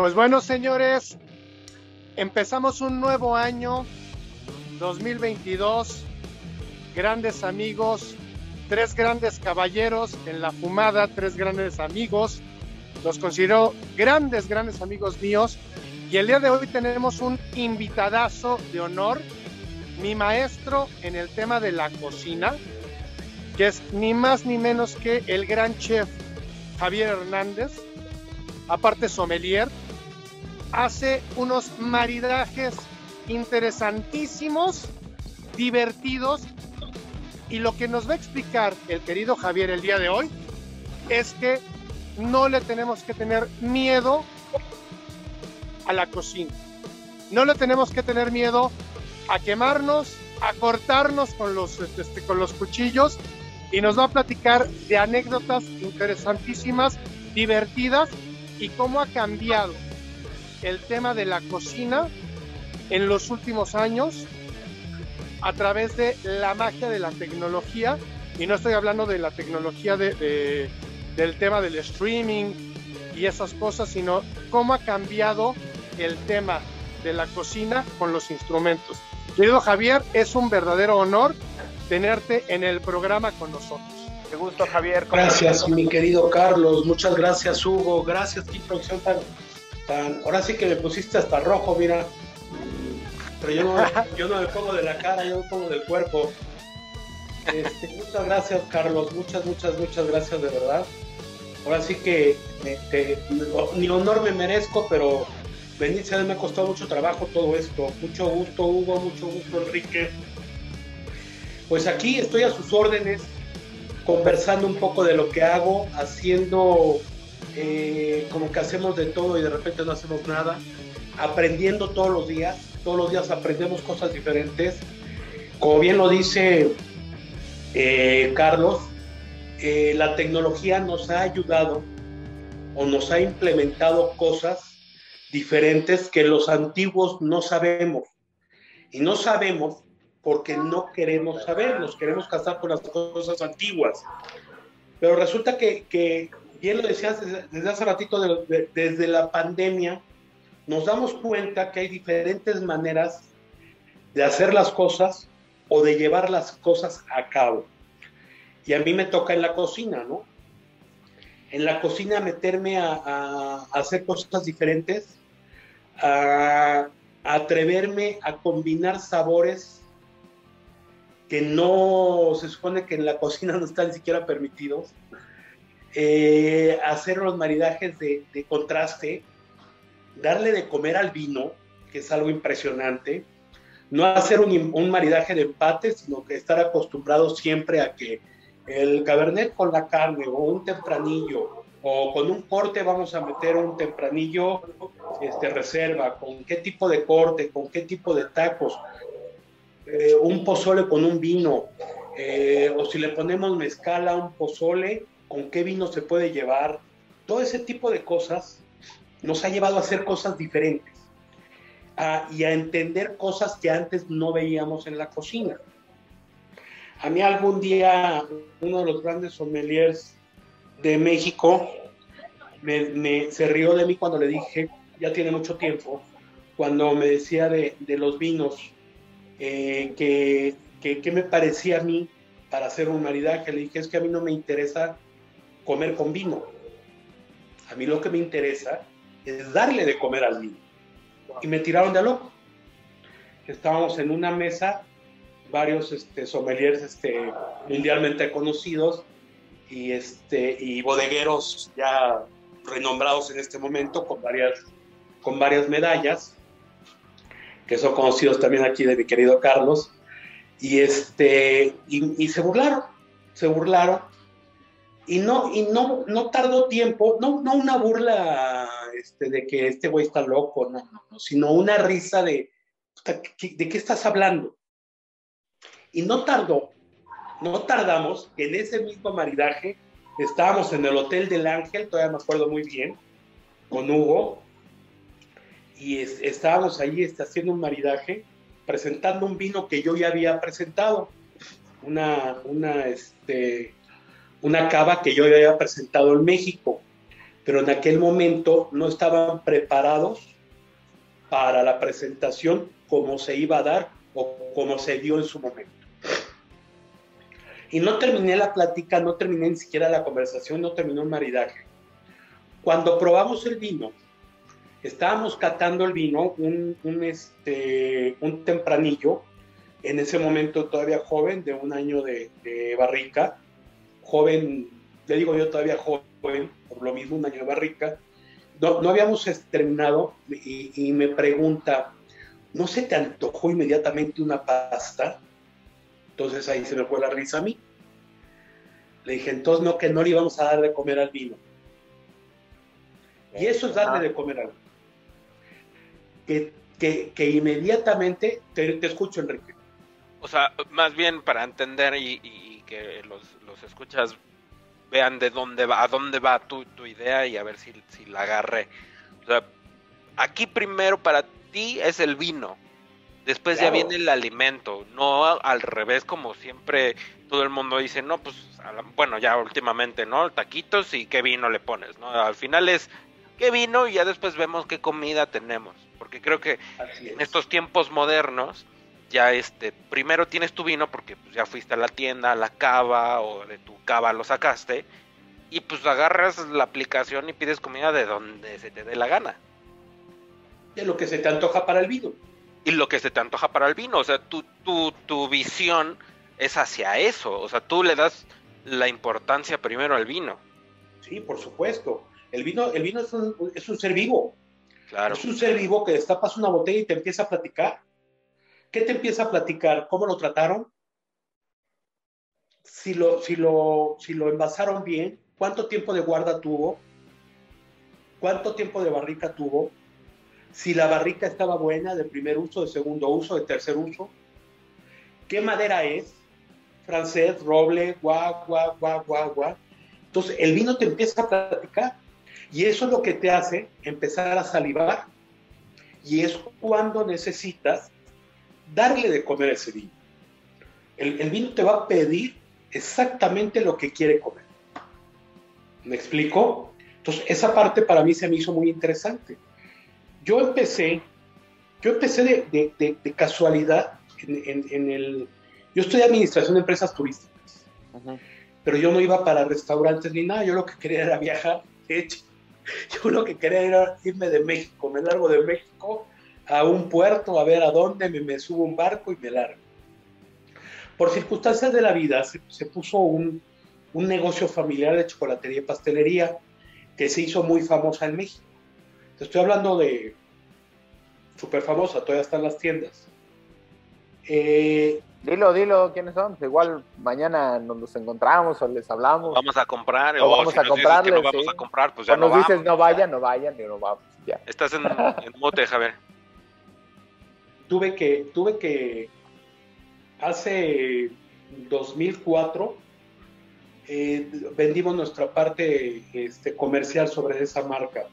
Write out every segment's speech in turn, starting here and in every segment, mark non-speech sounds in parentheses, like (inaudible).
Pues bueno, señores, empezamos un nuevo año, 2022, grandes amigos, tres grandes caballeros en la fumada, tres grandes amigos, los considero grandes, grandes amigos míos, y el día de hoy tenemos un invitadazo de honor, mi maestro en el tema de la cocina, que es ni más ni menos que el gran chef Javier Hernández, aparte sommelier, hace unos maridajes interesantísimos, divertidos, y lo que nos va a explicar el querido Javier el día de hoy es que no le tenemos que tener miedo a la cocina. No le tenemos que tener miedo a quemarnos, a cortarnos con los, este, los cuchillos y nos va a platicar de anécdotas interesantísimas, divertidas y cómo ha cambiado el tema de la cocina en los últimos años a través de la magia de la tecnología. Y no estoy hablando de la tecnología de, del tema del streaming y esas cosas, sino cómo ha cambiado el tema de la cocina con los instrumentos. Querido Javier, es un verdadero honor tenerte en el programa con nosotros. Qué gusto, Javier. Gracias, mi querido Carlos. Muchas gracias, Hugo. Gracias, qué producción tan Ahora sí que me pusiste hasta rojo, mira. Pero yo no, (laughs) yo no me pongo de la cara, yo me pongo del cuerpo. Este, muchas gracias, Carlos. Muchas, muchas, muchas gracias, de verdad. Ahora sí que ni honor me merezco, pero bendito me ha costado mucho trabajo todo esto. Mucho gusto, Hugo, mucho gusto, Enrique. Pues aquí estoy a sus órdenes, conversando un poco de lo que hago, haciendo eh, como que hacemos de todo y de repente no hacemos nada, aprendiendo todos los días, todos los días aprendemos cosas diferentes. Como bien lo dice eh, Carlos, eh, la tecnología nos ha ayudado o nos ha implementado cosas diferentes que los antiguos no sabemos. Y no sabemos porque no queremos saber, nos queremos casar con las cosas antiguas. Pero resulta que, que bien lo decías desde, hace ratito, desde la pandemia, nos damos cuenta que hay diferentes maneras de hacer las cosas o de llevar las cosas a cabo. Y a mí me toca en la cocina, ¿no? En la cocina meterme a, hacer cosas diferentes, a, a atreverme a combinar sabores que no se supone que en la cocina no están siquiera permitidos eh, hacer los maridajes de, contraste, darle de comer al vino, que es algo impresionante, no hacer un, maridaje de empate, sino que estar acostumbrado siempre a que el cabernet con la carne o un tempranillo o con un corte vamos a meter un tempranillo este, reserva, con qué tipo de corte, con qué tipo de tacos, eh, un pozole con un vino, eh, o si le ponemos mezcal a un pozole, con qué vino se puede llevar, todo ese tipo de cosas nos ha llevado a hacer cosas diferentes y a entender cosas que antes no veíamos en la cocina. A mí algún día uno de los grandes sommeliers de México se rió de mí cuando le dije, ya tiene mucho tiempo, cuando me decía de, los vinos, eh, que, que, me parecía a mí para hacer un maridaje. Le dije, es que a mí no me interesa comer con vino. A mí lo que me interesa es darle de comer al vino. Y me tiraron de loco. Estábamos en una mesa, varios este, sommeliers este, mundialmente conocidos y, este, y bodegueros ya renombrados en este momento con varias, con varias medallas, que son conocidos también aquí de mi querido Carlos. Y, este, y se burlaron, se burlaron y no, y no, no tardó tiempo, no, no una burla este, de que este güey está loco, no, no, sino una risa de, ¿de qué estás hablando? Y no tardó, no tardamos, en ese mismo maridaje estábamos en el Hotel del Ángel, todavía me acuerdo muy bien, con Hugo, y estábamos ahí este, haciendo un maridaje, presentando un vino que yo ya había presentado, una, una, este, una cava que yo había presentado en México. pero en aquel momento no estaban preparados para la presentación como se iba a dar o como se dio en su momento. Y no terminé la plática, no terminé ni siquiera la conversación, no terminó el maridaje. Cuando probamos el vino, estábamos catando el vino, un, este, un tempranillo, en ese momento todavía joven, de un año de, barrica, joven, le digo yo todavía joven, por lo mismo un año de barrica, no, no habíamos terminado y, y me pregunta, ¿no se te antojó inmediatamente una pasta? Entonces ahí se me fue la risa a mí. Le dije, entonces no, que no le íbamos a dar de comer al vino. Y eso es darle de comer al vino. Que, que, inmediatamente, te, escucho Enrique. O sea, más bien para entender y, que los, escuchas vean de dónde va, a dónde va tu, tu idea y a ver si, si la agarré. O sea, aquí primero para ti es el vino, Después ya viene el alimento, no al revés como siempre todo el mundo dice, no, pues bueno, ya últimamente, ¿no? Taquitos y qué vino le pones, ¿no? Al final es qué vino y ya después vemos qué comida tenemos, porque creo que en estos tiempos modernos ya este primero tienes tu vino porque pues, ya fuiste a la tienda, a la cava o de tu cava lo sacaste y pues agarras la aplicación y pides comida de donde se te dé la gana. De lo que se te antoja para el vino y lo que se te antoja para el vino. O sea, tu, tu, tu visión es hacia eso. O sea, tú le das la importancia primero al vino. Sí, por supuesto. El vino, el vino es, un, es un ser vivo. Claro. Es un ser vivo que destapas una botella y te empieza a platicar. ¿Qué te empieza a platicar? ¿Cómo lo trataron? Si lo, si lo, si lo envasaron bien, ¿cuánto tiempo de guarda tuvo? ¿Cuánto tiempo de barrica tuvo? si la barrica estaba buena de primer uso, de segundo uso, de tercer uso, qué madera es, francés, roble, guau, guau, guau, guau, guau. Entonces el vino te empieza a platicar y eso es lo que te hace empezar a salivar y es cuando necesitas darle de comer ese vino. El, el vino te va a pedir exactamente lo que quiere comer. ¿Me explico? Entonces esa parte para mí se me hizo muy interesante yo empecé, yo empecé de, casualidad en, el... Yo estoy administración de empresas turísticas, pero yo no iba para restaurantes ni nada, yo lo que quería era viajar, de hecho, (laughs) yo lo que quería era irme de México, me largo de México a un puerto a ver a dónde, me, me subo un barco y me largo. Por circunstancias de la vida se, se puso un, un negocio familiar de chocolatería y pastelería que se hizo muy famosa en México estoy hablando de súper famosa, todavía están las tiendas. Eh, dilo, dilo, ¿quiénes son? Igual mañana nos encontramos o les hablamos. Vamos a comprar, o, vamos a comprarles. No vamos a comprar, pues ya no nos dices no vayan, no vayan y no vamos. Ya. Estás en, (laughs) en mote, Javier. Tuve que, tuve que, hace 2004, eh, vendimos nuestra parte este, comercial sobre esa marca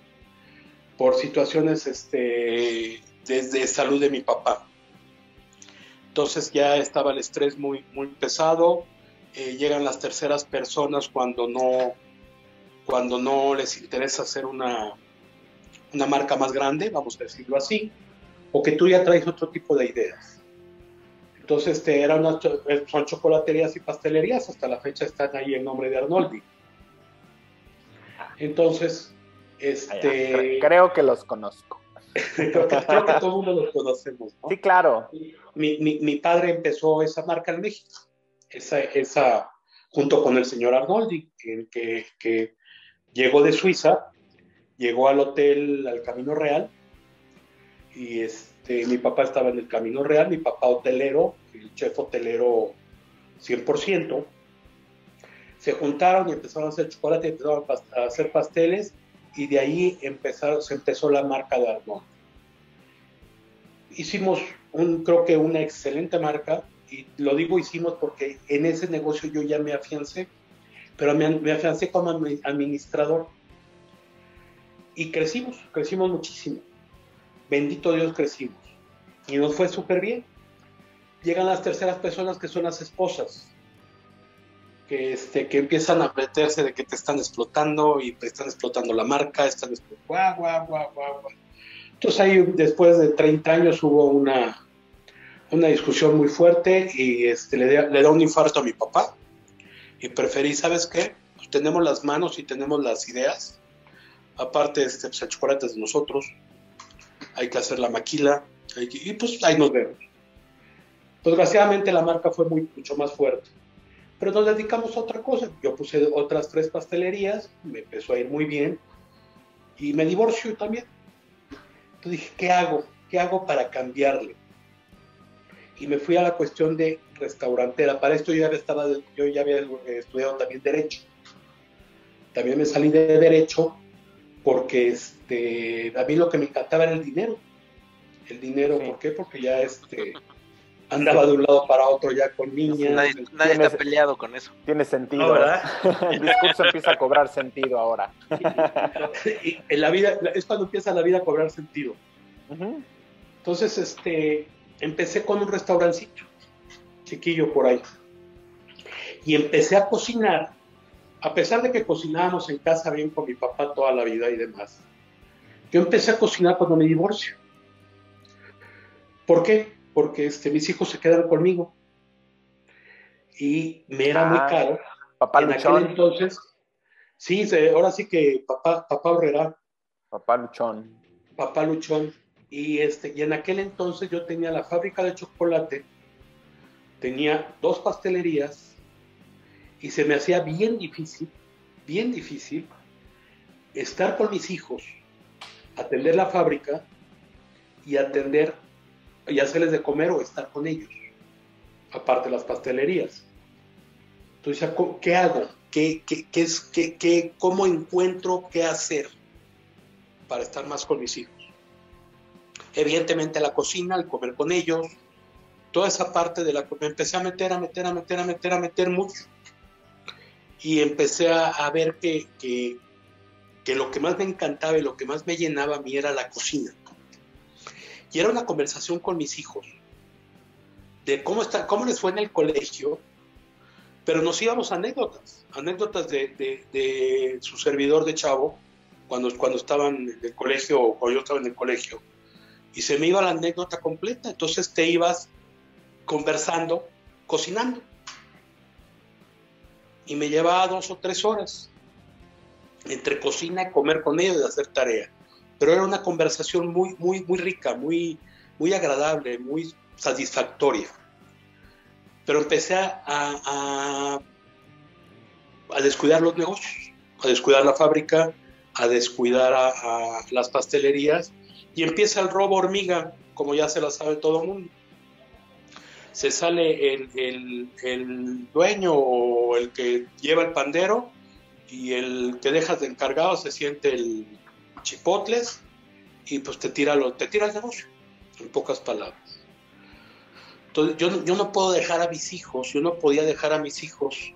por situaciones este, de, salud de mi papá. Entonces ya estaba el estrés muy, muy pesado. Eh, llegan las terceras personas cuando no, cuando no les interesa hacer una, una marca más grande, vamos a decirlo así, o que tú ya traes otro tipo de ideas. Entonces, este, eran son chocolaterías y pastelerías, hasta la fecha están ahí el nombre de Arnoldi. Entonces, este, creo que los conozco. (laughs) creo, que, todo el mundo los conocemos. Sí, claro. Mi, mi, mi, padre empezó esa marca en México, esa, esa junto con el señor Arnoldi, que, que llegó de Suiza, llegó al hotel, al Camino Real, y este, mi papá estaba en el Camino Real, mi papá hotelero, el chef hotelero 100%, se juntaron y empezaron a hacer chocolate, empezaron a hacer pasteles, y de ahí empezaron, se empezó la marca de Armón. Hicimos, un, creo que una excelente marca, y lo digo hicimos porque en ese negocio yo ya me afiancé, pero me, me afiancé como administrador. Y crecimos, crecimos muchísimo. Bendito Dios, crecimos. Y nos fue súper bien. Llegan las terceras personas que son las esposas. que, este, que empiezan a meterse de que te están explotando y te están explotando la marca, están guau, guau, guau, guau, guau. Entonces ahí después de 30 años hubo una, una discusión muy fuerte y este, le, le da un infarto a mi papá y preferí, ¿sabes qué? Pues tenemos las manos y tenemos las ideas. Aparte, este, pues el chocolate de nosotros. Hay que hacer la maquila. y pues ahí nos vemos. Pues desgraciadamente la marca fue muy, mucho más fuerte. Pero nos dedicamos a otra cosa. Yo puse otras tres pastelerías, me empezó a ir muy bien y me divorcio también. Entonces dije, ¿qué hago? ¿Qué hago para cambiarle? Y me fui a la cuestión de restaurantera. Para esto yo ya, estaba, yo ya había estudiado también Derecho. También me salí de Derecho porque este, a mí lo que me encantaba era el dinero. El dinero, ¿por qué? Porque ya este, andaba de un lado para otro ya con niñas. Nadie, está peleado con eso. Tiene sentido. ¿verdad? (laughs) El discurso empieza a cobrar sentido ahora. (laughs) Y, en la vida, es cuando empieza la vida a cobrar sentido. Entonces, este, empecé con un restaurancito, chiquillo por ahí. Y empecé a cocinar, a pesar de que cocinábamos en casa bien con mi papá toda la vida y demás. Yo empecé a cocinar cuando me divorcio. ¿Por qué? porque este, mis hijos se quedaron conmigo. Y me era muy caro. Papá en Luchón. entonces, sí, ahora sí que papá, papá Herrera. Papá Luchón. Papá Luchón. Y, este, y en aquel entonces yo tenía la fábrica de chocolate, tenía dos pastelerías y se me hacía bien difícil, bien difícil estar con mis hijos, atender la fábrica y atender y hacerles de comer o estar con ellos, aparte las pastelerías. Entonces, ¿qué hago? ¿Qué, qué, es, qué, ¿Cómo encuentro qué hacer para estar más con mis hijos? Evidentemente la cocina, el comer con ellos, toda esa parte de la me empecé a meter, a meter, a meter, a meter, a meter mucho. Y empecé a, ver que, que, que lo que más me encantaba y lo que más me llenaba a mí era la cocina. Y era una conversación con mis hijos de cómo, está, cómo les fue en el colegio, pero nos íbamos a anécdotas, anécdotas de, su servidor de chavo, cuando, cuando estaban en el colegio o cuando yo estaba en el colegio, y se me iba la anécdota completa, entonces te ibas conversando, cocinando. Y me llevaba dos o tres horas entre cocina comer con ellos y hacer tarea pero era una conversación muy, muy, muy rica, muy, muy agradable, muy satisfactoria. Pero empecé a, a, a descuidar los negocios, a descuidar la fábrica, a descuidar a, las pastelerías y empieza el robo hormiga, como ya se lo sabe todo el mundo. Se sale el, el, el, dueño o el que lleva el pandero y el que dejas de encargado se siente el, chipotles y pues te tira, lo, te tira el negocio, en pocas palabras. Entonces yo, yo no puedo dejar a mis hijos, yo no podía dejar a mis hijos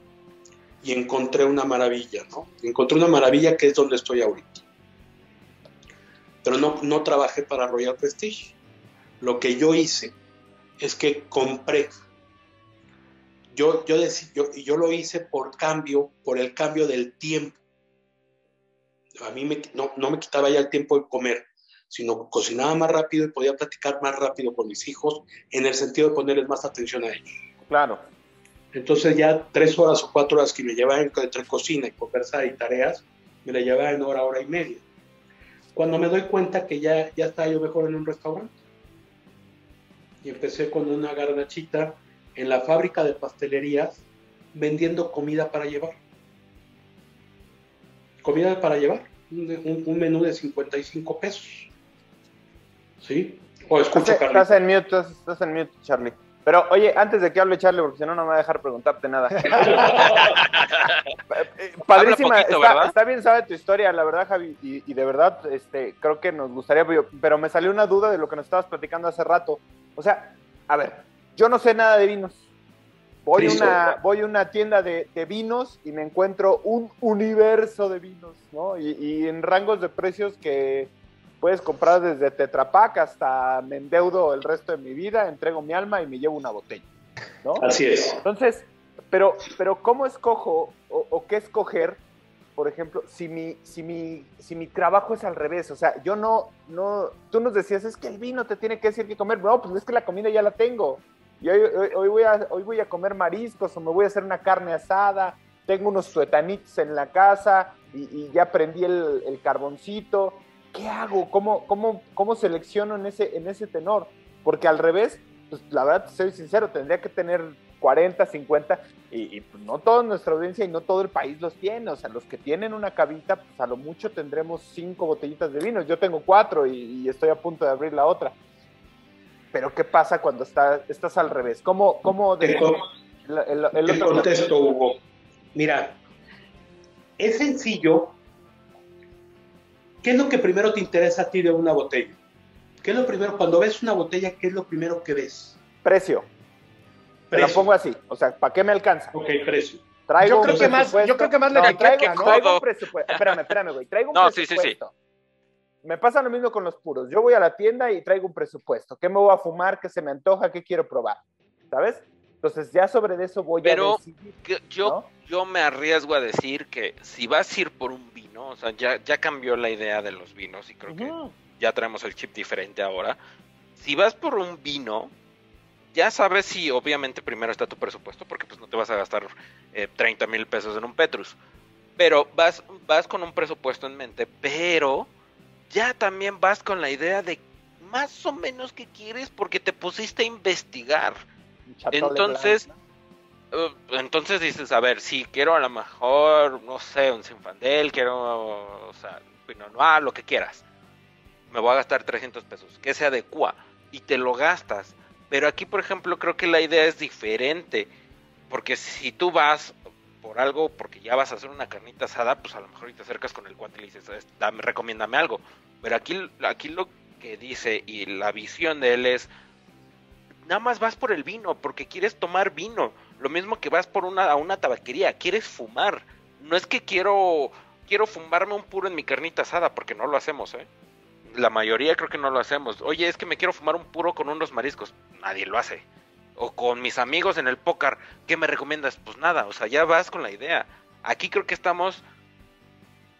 y encontré una maravilla, ¿no? Encontré una maravilla que es donde estoy ahorita. Pero no, no trabajé para Royal Prestige. Lo que yo hice es que compré. Yo, yo, yo, yo lo hice por cambio, por el cambio del tiempo a mí no, me quitaba ya el tiempo de comer, sino cocinaba más rápido y podía platicar más rápido con mis hijos en el sentido de ponerles más atención a ellos. Claro. Entonces ya tres horas o cuatro horas que me llevaban entre cocina y conversar y tareas, me la llevaba en hora, hora y media. Cuando me doy cuenta que ya, ya estaba yo mejor en un restaurante. Y empecé con una garnachita en la fábrica de pastelerías vendiendo comida para llevar comida para llevar, un, menú de 55 pesos. ¿Sí? O escucha, Estás en mute, estás, en mute, Charlie. Pero oye, antes de que hable Charlie, porque si no, no me va a dejar preguntarte nada. (laughs) Padrísima, está, bien sabe tu historia, la verdad, Javi, y, de verdad, este, creo que nos gustaría, pero me salió una duda de lo que nos estabas platicando hace rato. O sea, a ver, yo no sé nada de vinos, Voy, a una, voy a una tienda de, vinos y me encuentro un universo de vinos, ¿no? Y, en rangos de precios que puedes comprar desde Tetrapac hasta me endeudo el resto de mi vida, entrego mi alma y me llevo una botella, ¿no? Así es. Entonces, pero, pero ¿cómo escojo o, qué escoger, por ejemplo, si mi, si, mi, si mi trabajo es al revés? O sea, yo no, no, tú nos decías, es que el vino te tiene que decir que comer. No, pues es que la comida ya la tengo. Y hoy, hoy, voy, a, hoy voy a comer mariscos o me voy a hacer una carne asada, tengo unos suetanitos en la casa y, ya prendí el, el, carboncito. ¿Qué hago? ¿Cómo, cómo, cómo selecciono en ese, en ese tenor? Porque al revés, pues la verdad, soy sincero, tendría que tener 40, 50, y, pues, no toda nuestra audiencia y no todo el país los tiene. O sea, los que tienen una cabita, pues a lo mucho tendremos cinco botellitas de vino. Yo tengo cuatro y, estoy a punto de abrir la otra. Pero ¿qué pasa cuando está, estás al revés? ¿Cómo, cómo de, el, contesto, Hugo. Mira, es sencillo. ¿Qué es lo que primero te interesa a ti de una botella? ¿Qué es lo primero? Cuando ves una botella, ¿qué es lo primero que ves? Precio. Te lo pongo así. O sea, ¿para qué me alcanza? Ok, precio. Traigo yo, creo que más, yo creo que más le traigo, ¿no? traigo un presupuesto. Espérame, espérame, güey. Traigo un no, presupuesto. Sí, sí, sí. Me pasa lo mismo con los puros. Yo voy a la tienda y traigo un presupuesto. ¿Qué me voy a fumar? ¿Qué se me antoja? ¿Qué quiero probar? ¿Sabes? Entonces ya sobre eso voy a decidir. yo, yo me arriesgo a decir que si vas a ir por un vino, o sea, ya, ya cambió la idea de los vinos y creo que ya traemos el chip diferente ahora. Si vas por un vino, ya sabes si obviamente primero está tu presupuesto, porque pues no te vas a gastar 30 eh, mil pesos en un Petrus. Pero vas, vas con un presupuesto en mente, pero ya también vas con la idea de más o menos qué quieres porque te pusiste a investigar. Entonces, uh, entonces dices, a ver, si quiero a lo mejor, no sé, un Sinfandel, quiero, o sea, Pinot Noir, lo que quieras me voy a gastar 300 pesos, que se adecua y te lo gastas. Pero aquí, por ejemplo, creo que la idea es diferente, porque si tú vas por algo, porque ya vas a hacer una carnita asada, pues a lo mejor te acercas con el cuate y le dices, dame, recomiéndame algo. Pero aquí, aquí lo que dice y la visión de él es, nada más vas por el vino, porque quieres tomar vino. Lo mismo que vas por una, a una tabaquería, quieres fumar. No es que quiero, quiero fumarme un puro en mi carnita asada, porque no lo hacemos, ¿eh? La mayoría creo que no lo hacemos. Oye, es que me quiero fumar un puro con unos mariscos. Nadie lo hace. O con mis amigos en el póker, ¿qué me recomiendas? Pues nada, o sea, ya vas con la idea. Aquí creo que estamos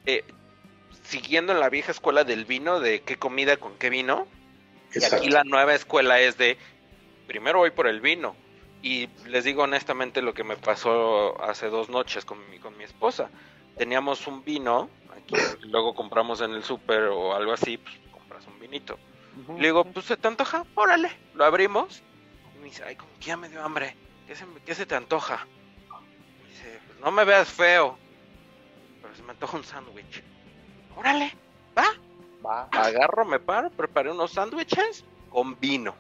eh, siguiendo en la vieja escuela del vino, de qué comida con qué vino. Y aquí la nueva escuela es de, primero voy por el vino. Y les digo honestamente lo que me pasó hace dos noches con mi, con mi esposa. Teníamos un vino luego compramos en el súper o algo así, pues compras un vinito. Le digo, pues se te antoja, órale, lo abrimos. Y me dice, ay, como que ya me dio hambre, ¿qué se, te antoja? dice, pues no me veas feo, pero se me antoja un sándwich. Órale, va. Va. Agarro, me paro, preparé unos sándwiches con vino.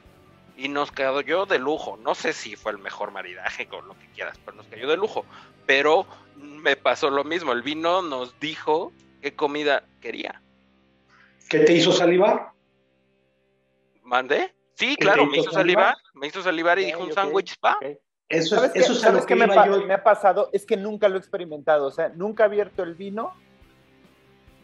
Y nos quedó yo de lujo. No sé si fue el mejor maridaje con lo que quieras, pero nos cayó de lujo. Pero me pasó lo mismo. El vino nos dijo qué comida quería. ¿Qué te hizo salivar? ¿Mandé? Sí, claro, me hizo salivar, me hizo salivar y dijo un sándwich spa. Eso, es, eso ¿sabes que, me, me, ha pasado? Es que nunca lo he experimentado, o sea, nunca he abierto el vino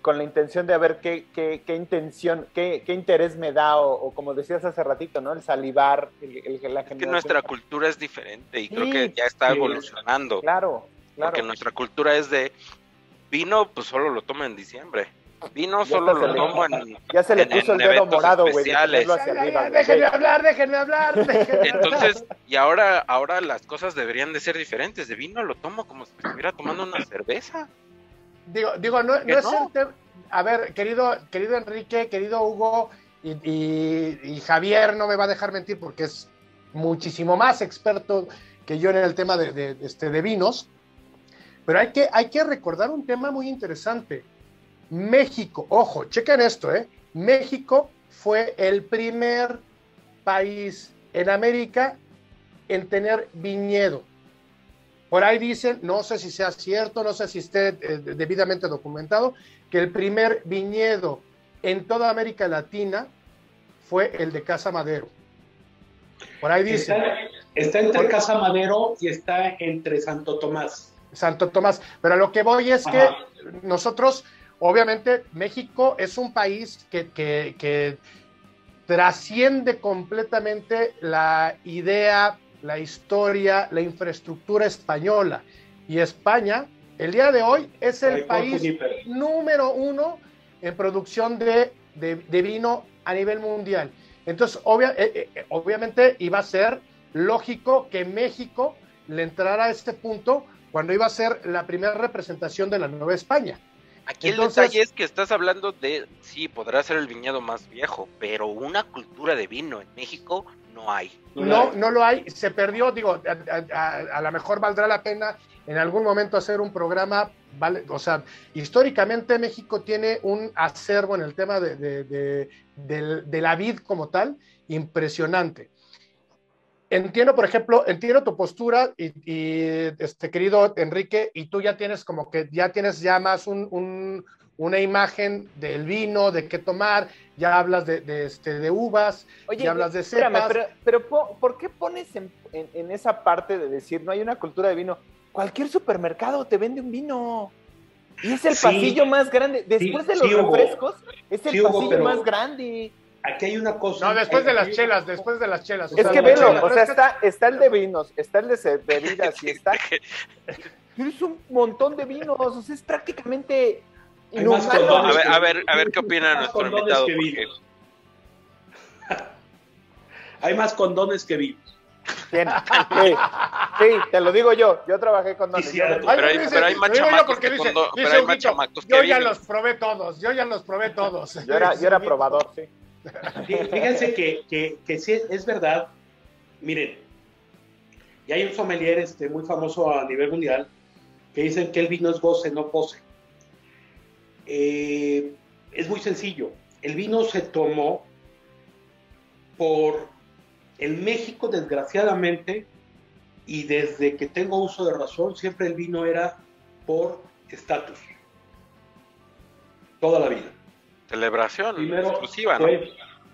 con la intención de ver qué, qué, qué intención, qué, qué, interés me da, o, como decías hace ratito, ¿no? El salivar, el, el, Es que nuestra cultura es diferente y creo que ya está evolucionando. Claro, claro. Porque nuestra cultura es de Vino, pues solo lo tomo en diciembre. Vino solo lo tomo en. Ya se le puso el dedo morado, güey. Déjenme hablar, (laughs) déjenme hablar. Entonces, y ahora, ahora las cosas deberían de ser diferentes. De vino lo tomo como si estuviera tomando una cerveza. Digo, digo, no, no es el tema. A ver, querido, querido Enrique, querido Hugo y, Javier no me va a dejar mentir porque es muchísimo más experto que yo en el tema de, este, de vinos. Pero hay que, hay que recordar un tema muy interesante. México, ojo, chequen esto, ¿eh? México fue el primer país en América en tener viñedo. Por ahí dicen, no sé si sea cierto, no sé si esté eh, debidamente documentado, que el primer viñedo en toda América Latina fue el de Casa Madero. Por ahí dicen. Está, entre Casa Madero y está entre Santo Tomás. Santo Tomás. Pero a lo que voy es que nosotros, obviamente, México es un país que, trasciende completamente la idea la historia, la infraestructura española. Y España, el día de hoy, es el país número uno en producción de, vino a nivel mundial. Entonces, eh, eh, obviamente iba a ser lógico que México le entrara a este punto cuando iba a ser la primera representación de la Nueva España. Aquí el detalle es que estás hablando de, sí, podrá ser el viñedo más viejo, pero una cultura de vino en México no hay. No, no lo hay, se perdió, digo, a, lo mejor valdrá la pena en algún momento hacer un programa, vale, o sea, históricamente México tiene un acervo en el tema de, de la vid como tal impresionante entiendo, por ejemplo, entiendo tu postura y, este querido Enrique, y tú ya tienes como que ya tienes ya más un, una imagen del vino, de qué tomar, ya hablas de, este, de uvas, ya hablas de cepas. pero, pero ¿por qué pones en, esa parte de decir no hay una cultura de vino? Cualquier supermercado te vende un vino. Y es el pasillo más grande. Después de los refrescos, es el pasillo más grande aquí hay una cosa. No, después de las chelas, después de las chelas. es que velo, o sea, está, está el de vinos, está el de bebidas y está. (laughs) Es un montón de vinos, o sea, es prácticamente. A ver, a ver, a ver qué opina nuestro invitado. (laughs) hay más condones que vinos. Sí, sí, te lo digo yo. Yo trabajé con dones. pero, hay, pero, hay, más chamacos que pero hay más chamacos Yo ya los probé todos. Yo ya los probé todos. Yo era, yo era probador, sí. Fíjense que, sí es verdad. Miren, y hay un sommelier este, muy famoso a nivel mundial que dicen que el vino es goce, no pose. Eh, es muy sencillo. El vino se tomó por el México, desgraciadamente, y desde que tengo uso de razón, siempre el vino era por estatus. Toda la vida. Celebración exclusiva, ¿no?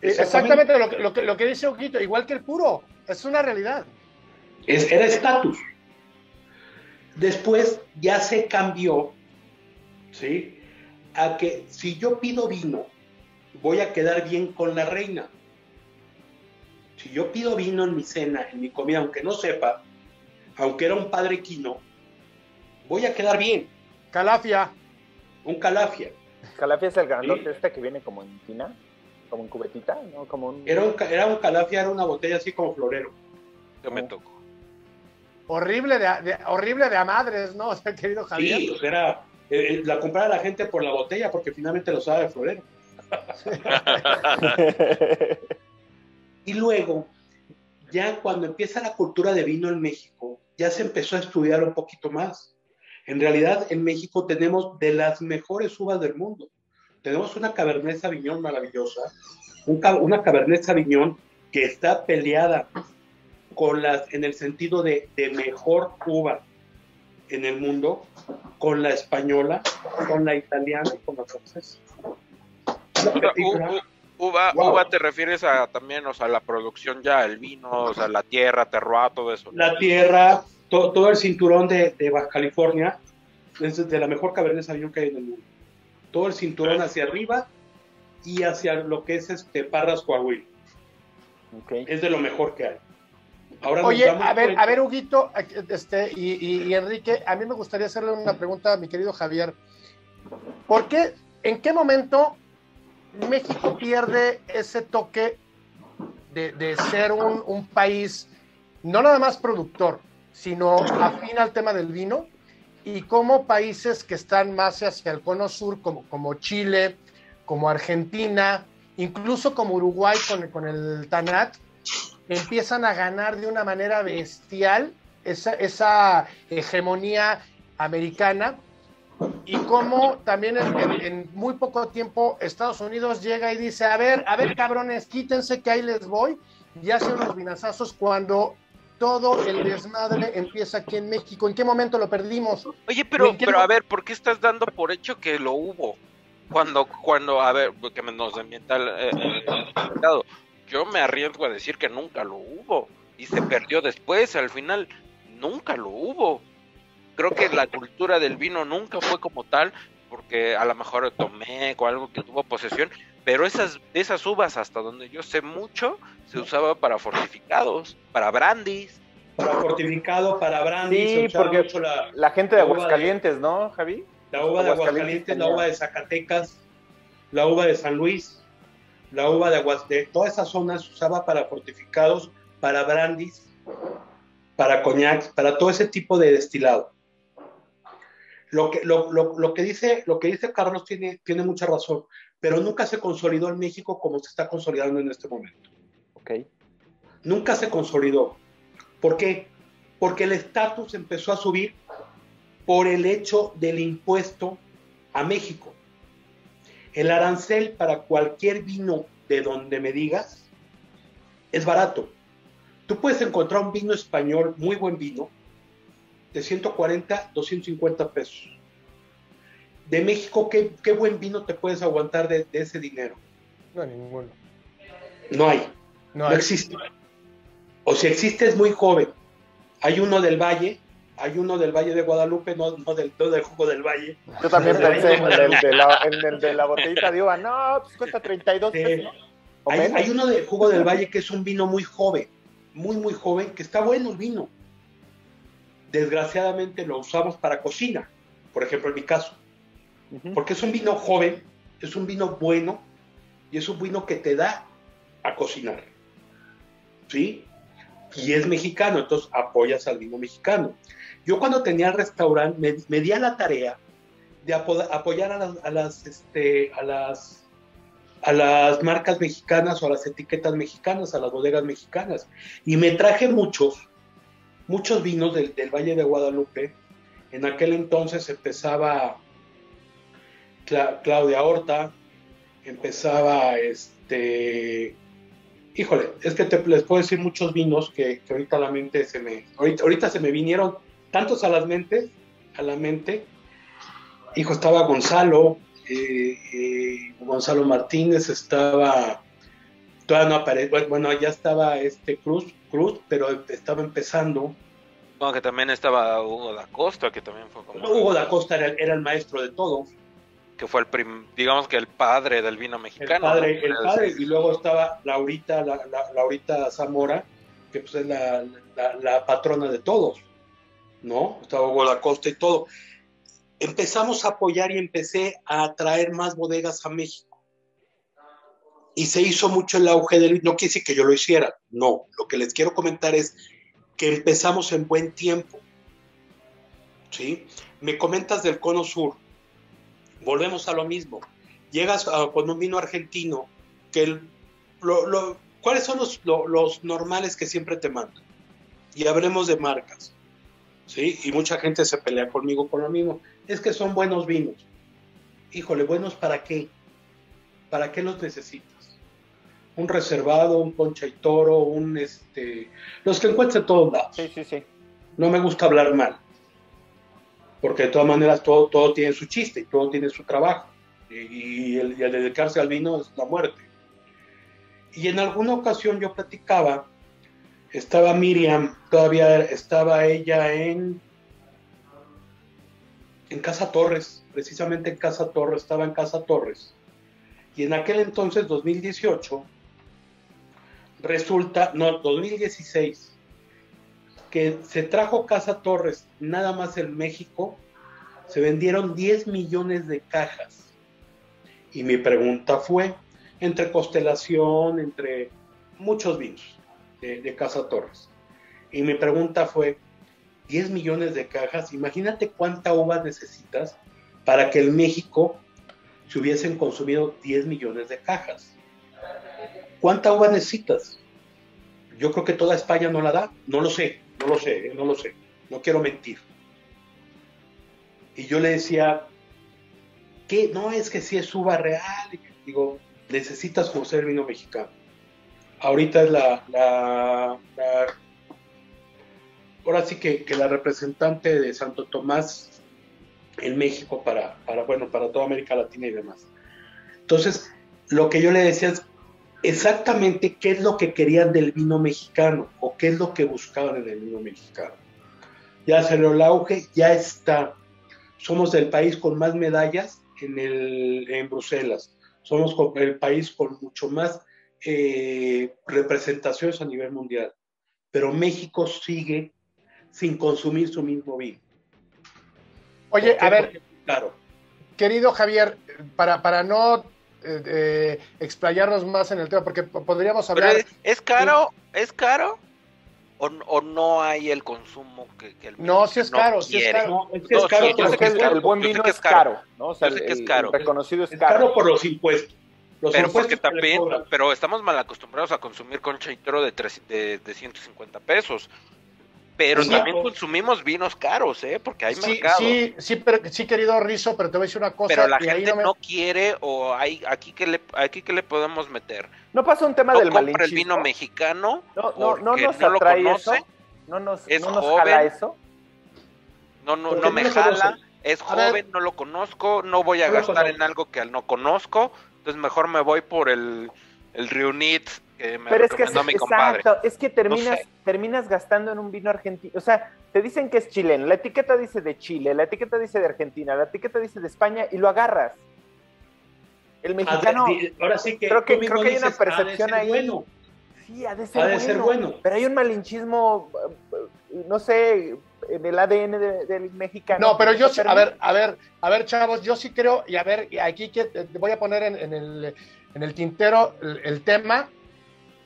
exactamente lo que, lo, que, lo que dice Ojito, igual que el puro, es una realidad. Es, era estatus. Después ya se cambió, ¿sí? A que si yo pido vino, voy a quedar bien con la reina. Si yo pido vino en mi cena, en mi comida, aunque no sepa, aunque era un padre quino, voy a quedar bien. Calafia. Un calafia. Calafia es el grandote este que viene como en tina, como en cubetita, ¿no? Como un... Era, un, era un calafia, era una botella así como florero. Yo me toco. Horrible de, horrible de a madres, ¿no? (laughs) O sea, querido Javier. Sí, era, eh, eh, la compraba la gente por la botella porque finalmente lo sabe de florero. (laughs) y luego, ya cuando empieza la cultura de vino en México, ya se empezó a estudiar un poquito más. En realidad, en México tenemos de las mejores uvas del mundo. Tenemos una Cabernet Sauvignon maravillosa, una Cabernet Sauvignon que está peleada con las, en el sentido de, mejor uva en el mundo, con la española, con la italiana y con la francesa. Uva, uva, te refieres a también, o sea, la producción ya, el vino, o sea, la tierra, terroir, todo eso. La tierra, todo, el cinturón de, Baja California es de la mejor Cabernet Sauvignon que hay en el mundo. Todo el cinturón hacia arriba y hacia lo que es este Parras Coahuila. Es de lo mejor que hay. Ahora Oye, a ver, a ver, Huguito, este, y, Enrique, a mí me gustaría hacerle una pregunta a mi querido Javier. ¿Por qué, en qué momento México pierde ese toque de, ser un, un, país no nada más productor, sino afín al tema del vino, y cómo países que están más hacia el cono sur, como, como Chile, como Argentina, incluso como Uruguay con, con el TANAT, empiezan a ganar de una manera bestial esa, esa hegemonía americana. Y cómo también en, en, muy poco tiempo Estados Unidos llega y dice, a ver, a ver cabrones, quítense que ahí les voy y hace unos vinazazos cuando todo el desmadre empieza aquí en México. ¿En qué momento lo perdimos? Oye, pero, pero a ver, ¿por qué estás dando por hecho que lo hubo? Cuando, cuando, a ver, que nos ambienta el, eh, yo me arriesgo a decir que nunca lo hubo y se perdió después, al final nunca lo hubo. Creo que la cultura del vino nunca fue como tal, porque a lo mejor tomé o algo que tuvo posesión, pero esas, esas uvas, hasta donde yo sé mucho, se usaba para fortificados, para brandis, Para fortificado, para brandy. Sí, porque la, gente de Aguascalientes, ¿no, Javi? La uva de Aguascalientes, la uva de Zacatecas, la uva de San Luis, la uva de Aguas, de toda esa zona se usaba para fortificados, para brandis, para coñac, para todo ese tipo de destilado. Lo que, lo, que, dice, lo que dice Carlos tiene, tiene mucha razón, pero nunca se consolidó en México como se está consolidando en este momento. Okay. Nunca se consolidó. ¿Por qué? Porque el estatus empezó a subir por el hecho del impuesto a México. El arancel para cualquier vino de donde me digas es barato. Tú puedes encontrar un vino español, muy buen vino, de 140, 250 pesos. De México, ¿qué, buen vino te puedes aguantar de, ese dinero? No, ninguno. No hay. No, existe. O si existe es muy joven. Hay uno del Valle, hay uno del Valle de Guadalupe, no, del, jugo del Valle. Yo también (laughs) pensé en el, de la, en el de la botellita de uva. No, pues cuesta 32 pesos. Hay, hay, uno del jugo del Valle que es un vino muy joven, muy, muy joven, que está bueno el vino desgraciadamente lo usamos para cocina, por ejemplo en mi caso, porque es un vino joven, es un vino bueno y es un vino que te da a cocinar, ¿sí? Y es mexicano, entonces apoyas al vino mexicano. Yo cuando tenía el restaurante me, me di a la tarea de apoyar a las, a las, este, a las a las marcas mexicanas o a las etiquetas mexicanas, a las bodegas mexicanas. Y me traje muchos muchos vinos del, Valle de Guadalupe. En aquel entonces empezaba Claudia Horta, empezaba este. Híjole, es que te, les puedo decir muchos vinos que, ahorita la mente se me. Ahorita, se me vinieron tantos a las mentes, a la mente. Hijo, estaba Gonzalo, eh, eh, Gonzalo Martínez, estaba. Todavía no apareció, bueno, ya estaba este Cruz, Cruz, pero estaba empezando. No, que también estaba Hugo da Costa, que también fue como... Hugo da Costa era, el maestro de todo. Que fue el, prim, digamos que el padre del vino mexicano. El padre, el padre y luego estaba Laurita, la, Laurita Zamora, que pues es la, la, patrona de todos, ¿no? Estaba Hugo da Costa y todo. Empezamos a apoyar y empecé a traer más bodegas a México y se hizo mucho el auge del no quiere decir que yo lo hiciera, no, lo que les quiero comentar es que empezamos en buen tiempo. ¿Sí? Me comentas del cono sur. Volvemos a lo mismo. Llegas con un vino argentino que lo, ¿cuáles son los, los, normales que siempre te mandan? Y hablemos de marcas. ¿Sí? Y mucha gente se pelea conmigo con lo mismo. Es que son buenos vinos. Híjole, ¿buenos para qué? ¿Para qué los necesitas? un reservado, un concha y toro, un este, los que encuentre todos lados. Sí, sí, sí. No me gusta hablar mal, porque de todas maneras todo, todo tiene su chiste y todo tiene su trabajo. Y, el, dedicarse al vino es la muerte. Y en alguna ocasión yo platicaba, estaba Miriam, todavía estaba ella en, en Casa Torres, precisamente en Casa Torres, estaba en Casa Torres. Y en aquel entonces, 2018, resulta, no, 2016, que se trajo Casa Torres nada más en México, se vendieron 10 millones de cajas. Y mi pregunta fue, entre constelación, entre muchos vinos de, Casa Torres. Y mi pregunta fue, 10 millones de cajas, imagínate cuánta uva necesitas para que en México se hubiesen consumido 10 millones de cajas. ¿Cuánta uva necesitas? Yo creo que toda España no la da. No lo sé, no lo sé, eh, no lo sé. No quiero mentir. Y yo le decía, ¿qué? No es que si es uva real. Digo, necesitas conocer vino mexicano. Ahorita es la, ahora sí que, que, la representante de Santo Tomás en México para, para, bueno, para toda América Latina y demás. Entonces, lo que yo le decía es, exactamente qué es lo que querían del vino mexicano o qué es lo que buscaban en el vino mexicano. Ya salió el auge, ya está. Somos el país con más medallas en, el, en Bruselas. Somos el país con mucho más eh, representaciones a nivel mundial. pero México sigue sin consumir su mismo vino. Oye, a ver, claro. querido Javier, para, para no eh, eh, explayarnos más en el tema, porque podríamos hablar... ¿Es caro? ¿Es caro? O, no hay el consumo que, el No, sí es caro, sí es caro. es que es caro, el buen vino es caro, ¿no? O sea, que es caro. reconocido es, es caro. por los impuestos. Los pero impuestos también, pero estamos mal acostumbrados a consumir concha y toro de, de, de 150 pesos. Pero también consumimos vinos caros, ¿eh? Porque hay sí, mercado. Sí, sí, pero, sí, querido Rizo, pero te voy a decir una cosa. Pero la gente no, quiere o hay aquí que le aquí que le podemos meter. No pasa un tema del malinchismo. el vino mexicano. No, no, no nos atrae lo conoce, eso. No nos, es no nos joven, jala eso. No, no, no me jala. Es joven, no lo conozco, no voy a gastar en algo que no conozco, entonces mejor me voy por el, el Reunit pero es que es, Exacto, es que terminas, terminas gastando en un vino argentino. O sea, te dicen que es chileno, la etiqueta dice de Chile, la etiqueta dice de Argentina, la etiqueta dice de España y lo agarras. El mexicano. Ahora sí que. Creo que, creo que hay una percepción ahí. Bueno. Sí, ha de ser, bueno, Pero hay un malinchismo, no sé, en el ADN del mexicano. No, pero yo sí, a ver, a ver, a ver, chavos, yo sí creo, y a ver, aquí que voy a poner en, el, en el tintero el tema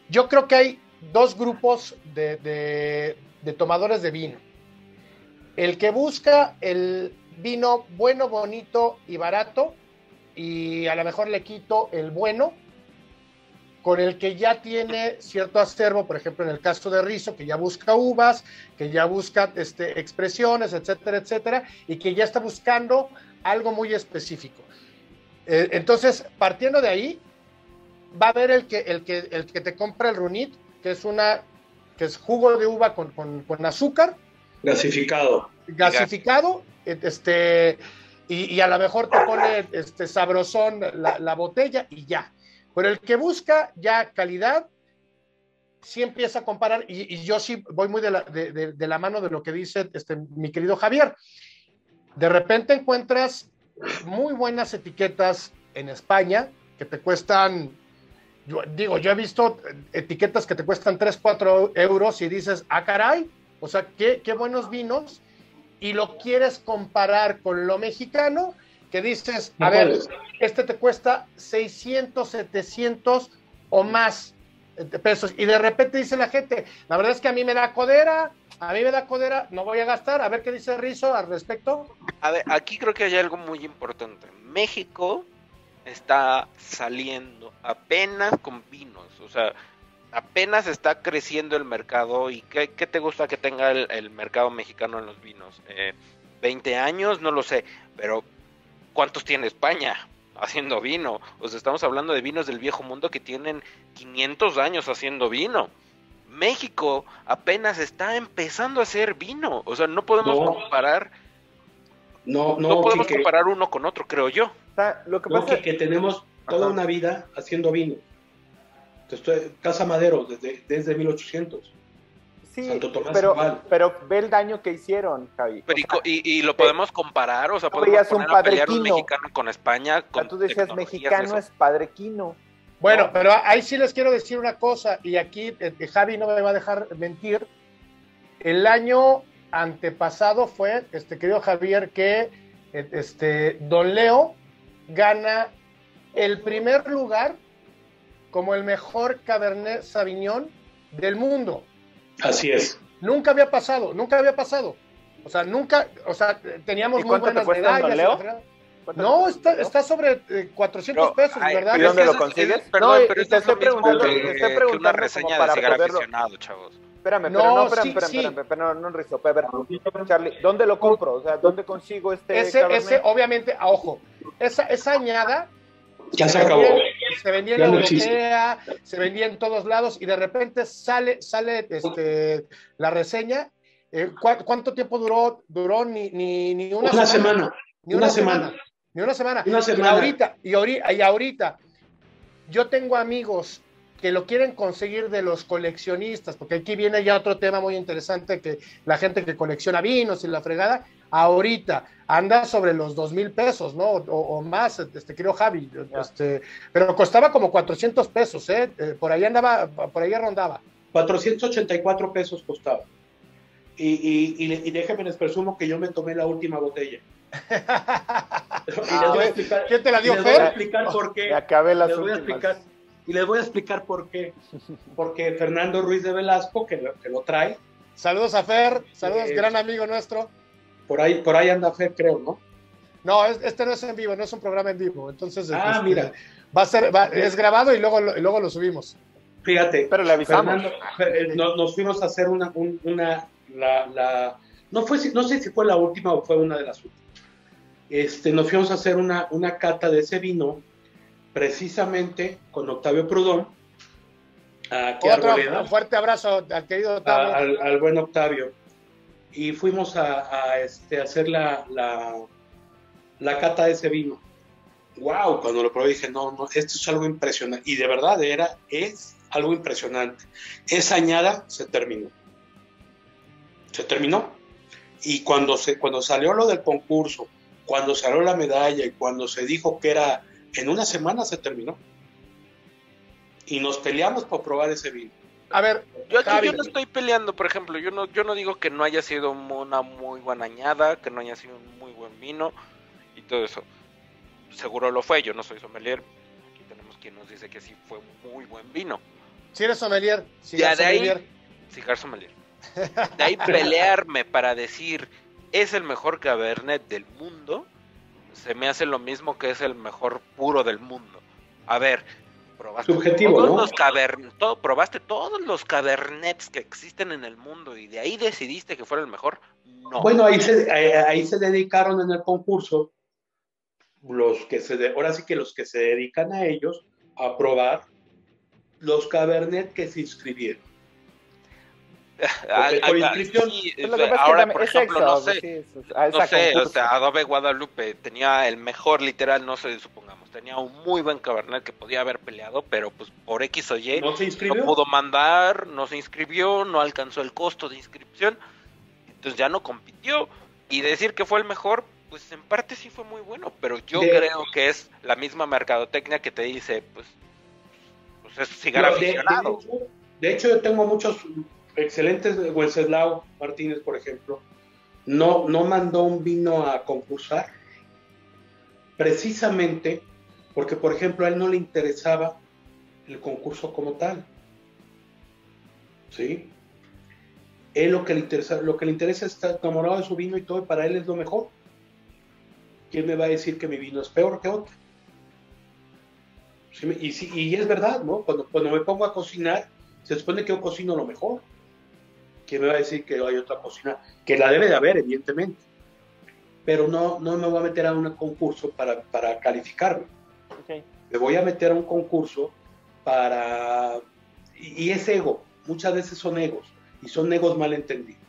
yo creo que hay dos grupos de, tomadores de vino. El que busca el vino bueno, bonito y barato, y a lo mejor le quito el bueno, con el que ya tiene cierto acervo, por ejemplo, en el caso de Rizo, que ya busca uvas, que ya busca este, expresiones, etcétera, etcétera, y que ya está buscando algo muy específico. Eh, entonces, partiendo de ahí, va a haber el que, el que, el que te compra el runit, que es una, que es jugo de uva con, azúcar. Gasificado. Gasificado, este, y, a lo mejor te pone este sabrosón la, botella y ya. Pero el que busca ya calidad, sí empieza a comparar, y, yo sí voy muy de la, de, de la, mano de lo que dice este, mi querido Javier. De repente encuentras muy buenas etiquetas en España que te cuestan yo, digo, yo he visto etiquetas que te cuestan 3, 4 euros y dices, ah, caray, o sea, qué, qué buenos vinos, y lo quieres comparar con lo mexicano, que dices, a ver, este te cuesta 600, 700 o más pesos, y de repente dice la gente, la verdad es que a mí me da codera, a mí me da codera, no voy a gastar, a ver qué dice Rizo al respecto. A ver, aquí creo que hay algo muy importante. México está saliendo apenas con vinos, o sea, apenas está creciendo el mercado y ¿qué, te gusta que tenga el, mercado mexicano en los vinos? Eh, 20 años, no lo sé, pero ¿cuántos tiene España (laughs) haciendo vino? O sea, estamos hablando de vinos del viejo mundo que tienen 500 años haciendo vino. México apenas está empezando a hacer vino, o sea, no podemos comparar no, no, podemos comparar uno con otro, creo yo. Lo que pasa es que, tenemos toda una vida haciendo vino. Entonces, Casa Madero desde, desde 1800. Sí, pero, pero ve el daño que hicieron, Javi. y, lo podemos comparar, o sea, podemos poner a pelear un mexicano con España. Con tú decías, mexicano es padrequino. Bueno, pero ahí sí les quiero decir una cosa, y aquí eh, Javi no me va a dejar mentir. El año antepasado fue, este querido Javier, que este, Don Leo gana el primer lugar como el mejor Cabernet Sauvignon del mundo. Así es. Nunca había pasado, nunca había pasado. O sea, nunca, o sea, teníamos muy buenas medallas. Leo? No, está, está sobre 400 eh, pesos, ¿verdad? ¿Y dónde lo consigues? Perdón, pero te estoy preguntando, te estoy preguntando una reseña de cigarro aficionado, chavos. Espérame, pero no, espérame, espérame, espérame, no, no, Rizo, Charlie, ¿dónde lo compro? O sea, ¿dónde consigo este Ese, ese obviamente, a ojo, esa, esa añada ya se, acabó. se vendía en la Europea, se vendía en todos lados y de repente sale, sale este, la reseña. Eh, ¿Cuánto tiempo duró? Duró ni, ni, ni una, semana, Ni una, semana. Ni una semana. Una semana. Y ahorita, y ahorita, y ahorita, yo tengo amigos que lo quieren conseguir de los coleccionistas, porque aquí viene ya otro tema muy interesante, que la gente que colecciona vinos y la fregada, ahorita anda sobre los dos mil pesos, ¿no? O, más, este, creo Javi, este, pero costaba como 400 pesos, ¿eh? ¿eh? Por ahí andaba, por ahí rondaba. 484 pesos costaba. Y, y, y, déjenme les presumo que yo me tomé la última botella. (laughs) ¿Quién te la dio, Fer? Les voy a explicar por qué. Acabé las les voy a explicar, y les voy a explicar por qué. Porque Fernando Ruiz de Velasco, que lo, que lo trae. Saludos a Fer, saludos, eh, gran amigo nuestro. Por ahí, por ahí anda Fer, creo, ¿no? No, este no es en vivo, no es un programa en vivo. Entonces, ah, este, mira. Va a ser, es grabado y luego, luego lo subimos. Fíjate. Pero le avisamos. Eh, nos, fuimos a hacer una, una la, la, no fue, no sé si fue la última o fue una de las últimas. Este, nos fuimos a hacer una, una cata de ese vino, precisamente con Octavio Prudón. Otro, un fuerte abrazo al querido Octavio. al, buen Octavio. Y fuimos a, a este, hacer la, la, la cata de ese vino wow, cuando lo probé dije, no, no, esto es algo impresionante. Y de verdad era, es algo impresionante. Esa añada se terminó. Se terminó. Y cuando, se, cuando salió lo del concurso, cuando salió la medalla y cuando se dijo que era en una semana, se terminó. Y nos peleamos por probar ese vino. A ver, yo aquí yo no estoy peleando, por ejemplo, yo no, yo no digo que no haya sido una muy buena añada, que no haya sido un muy buen vino y todo eso seguro lo fue, yo no soy sommelier. Aquí tenemos quien nos dice que sí fue muy buen vino. Si eres sommelier, si ya de sommelier. ahí, sommelier. (laughs) De ahí pelearme para decir es el mejor cabernet del mundo, se me hace lo mismo que es el mejor puro del mundo. A ver, probaste todos los todo, probaste todos los cabernets que existen en el mundo y de ahí decidiste que fuera el mejor. No. Bueno, ahí se, ahí se dedicaron en el concurso los que se, ahora sí que los que se dedican a ellos, a probar los cabernet que se inscribieron. (laughs) ahora, por ejemplo, no sé, no sé, o sea, Adobe Guadalupe tenía el mejor, literal, no sé, supongamos, tenía un muy buen cabernet que podía haber peleado, pero pues por X o Y no, no pudo mandar, no se inscribió, no alcanzó el costo de inscripción, entonces ya no compitió. Y decir que fue el mejor, pues en parte sí fue muy bueno, pero yo creo que es la misma mercadotecnia que te dice, pues, pues es cigar aficionado. De, hecho, yo tengo muchos excelentes, Wenceslao Martínez, por ejemplo, no, no mandó un vino a concursar, precisamente porque, por ejemplo, a él no le interesaba el concurso como tal. ¿Sí? Él lo que le interesa, lo que le interesa es estar enamorado de su vino y todo, para él es lo mejor. ¿quién me va a decir que mi vino es peor que otro? y, y, es verdad, ¿no? Cuando, cuando me pongo a cocinar, se supone que yo cocino lo mejor. ¿Quién me va a decir que hay otra cocina? Que la debe de haber, evidentemente. Pero no, no me voy a meter a un concurso para, para calificarme. Me voy a meter a un concurso para... Y, y es ego. Muchas veces son egos. Y son egos mal entendidos.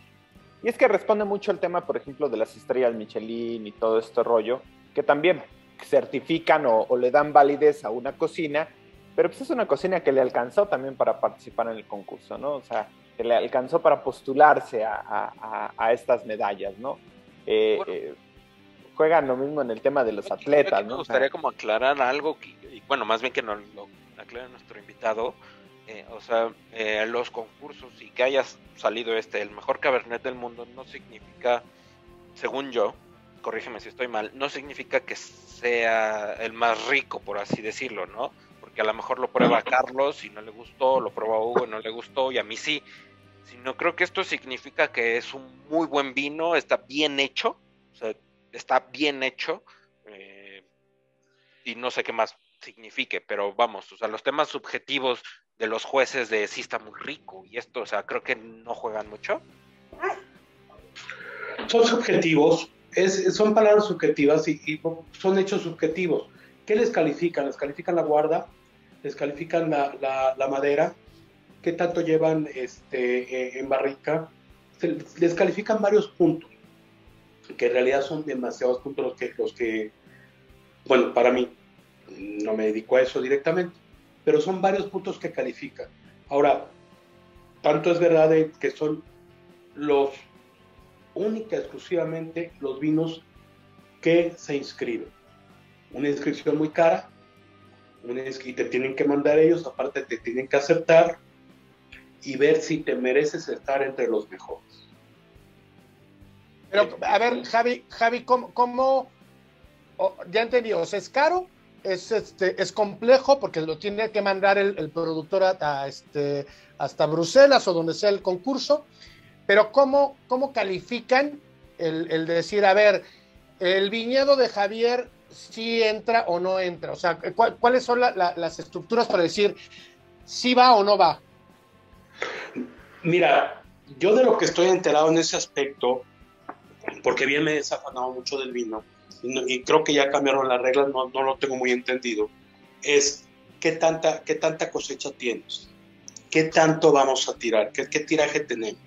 Y es que responde mucho el tema, por ejemplo, de las estrellas Michelin y todo este rollo, que también certifican o, le dan validez a una cocina, pero pues es una cocina que le alcanzó también para participar en el concurso, ¿no? O sea, que le alcanzó para postularse a, estas medallas, ¿no? Eh, eh, juegan lo mismo en el tema de los atletas, ¿no? Me gustaría como aclarar algo, y bueno, más bien que nos lo aclare nuestro invitado, eh, o sea, eh, los concursos y que hayas salido este, el mejor cabernet del mundo, no significa, según yo, corrígeme si estoy mal, no significa que sea el más rico, por así decirlo, ¿no? Porque a lo mejor lo prueba Carlos y no le gustó, lo prueba Hugo y no le gustó, y a mí sí. Sino creo que esto significa que es un muy buen vino, está bien hecho, o sea, está bien hecho, eh, y no sé qué más signifique, pero vamos, o sea, los temas subjetivos de los jueces de sí está muy rico y esto, o sea, creo que no juegan mucho. Son subjetivos, es, son palabras subjetivas y, son hechos subjetivos. ¿Qué les califican? ¿Les califican la guarda? ¿Les califican la, madera? ¿Qué tanto llevan este, eh, en barrica? les califican varios puntos, que en realidad son demasiados puntos los que, los que, bueno, para mí, no me dedico a eso directamente pero son varios puntos que califican. Ahora, tanto es verdad que son los única exclusivamente los vinos que se inscriben. Una inscripción muy cara, una y te tienen que mandar ellos, aparte te tienen que aceptar, y ver si te mereces estar entre los mejores. Pero, a ver, Javi, Javi, ¿cómo, cómo ya entendí, o sea, es caro, es, este, es complejo porque lo tiene que mandar el, productor a, este, hasta Bruselas o donde sea el concurso, pero ¿cómo, cómo califican el, decir, a ver, el viñedo de Javier si entra o no entra? O sea, ¿cuáles son las estructuras para decir si va o no va? Mira, yo de lo que estoy enterado en ese aspecto, porque bien me he desafanado mucho del vino, y, creo que ya cambiaron las reglas, no, lo tengo muy entendido, es qué tanta, qué tanta cosecha tienes, qué tanto vamos a tirar, qué, qué tiraje tenemos,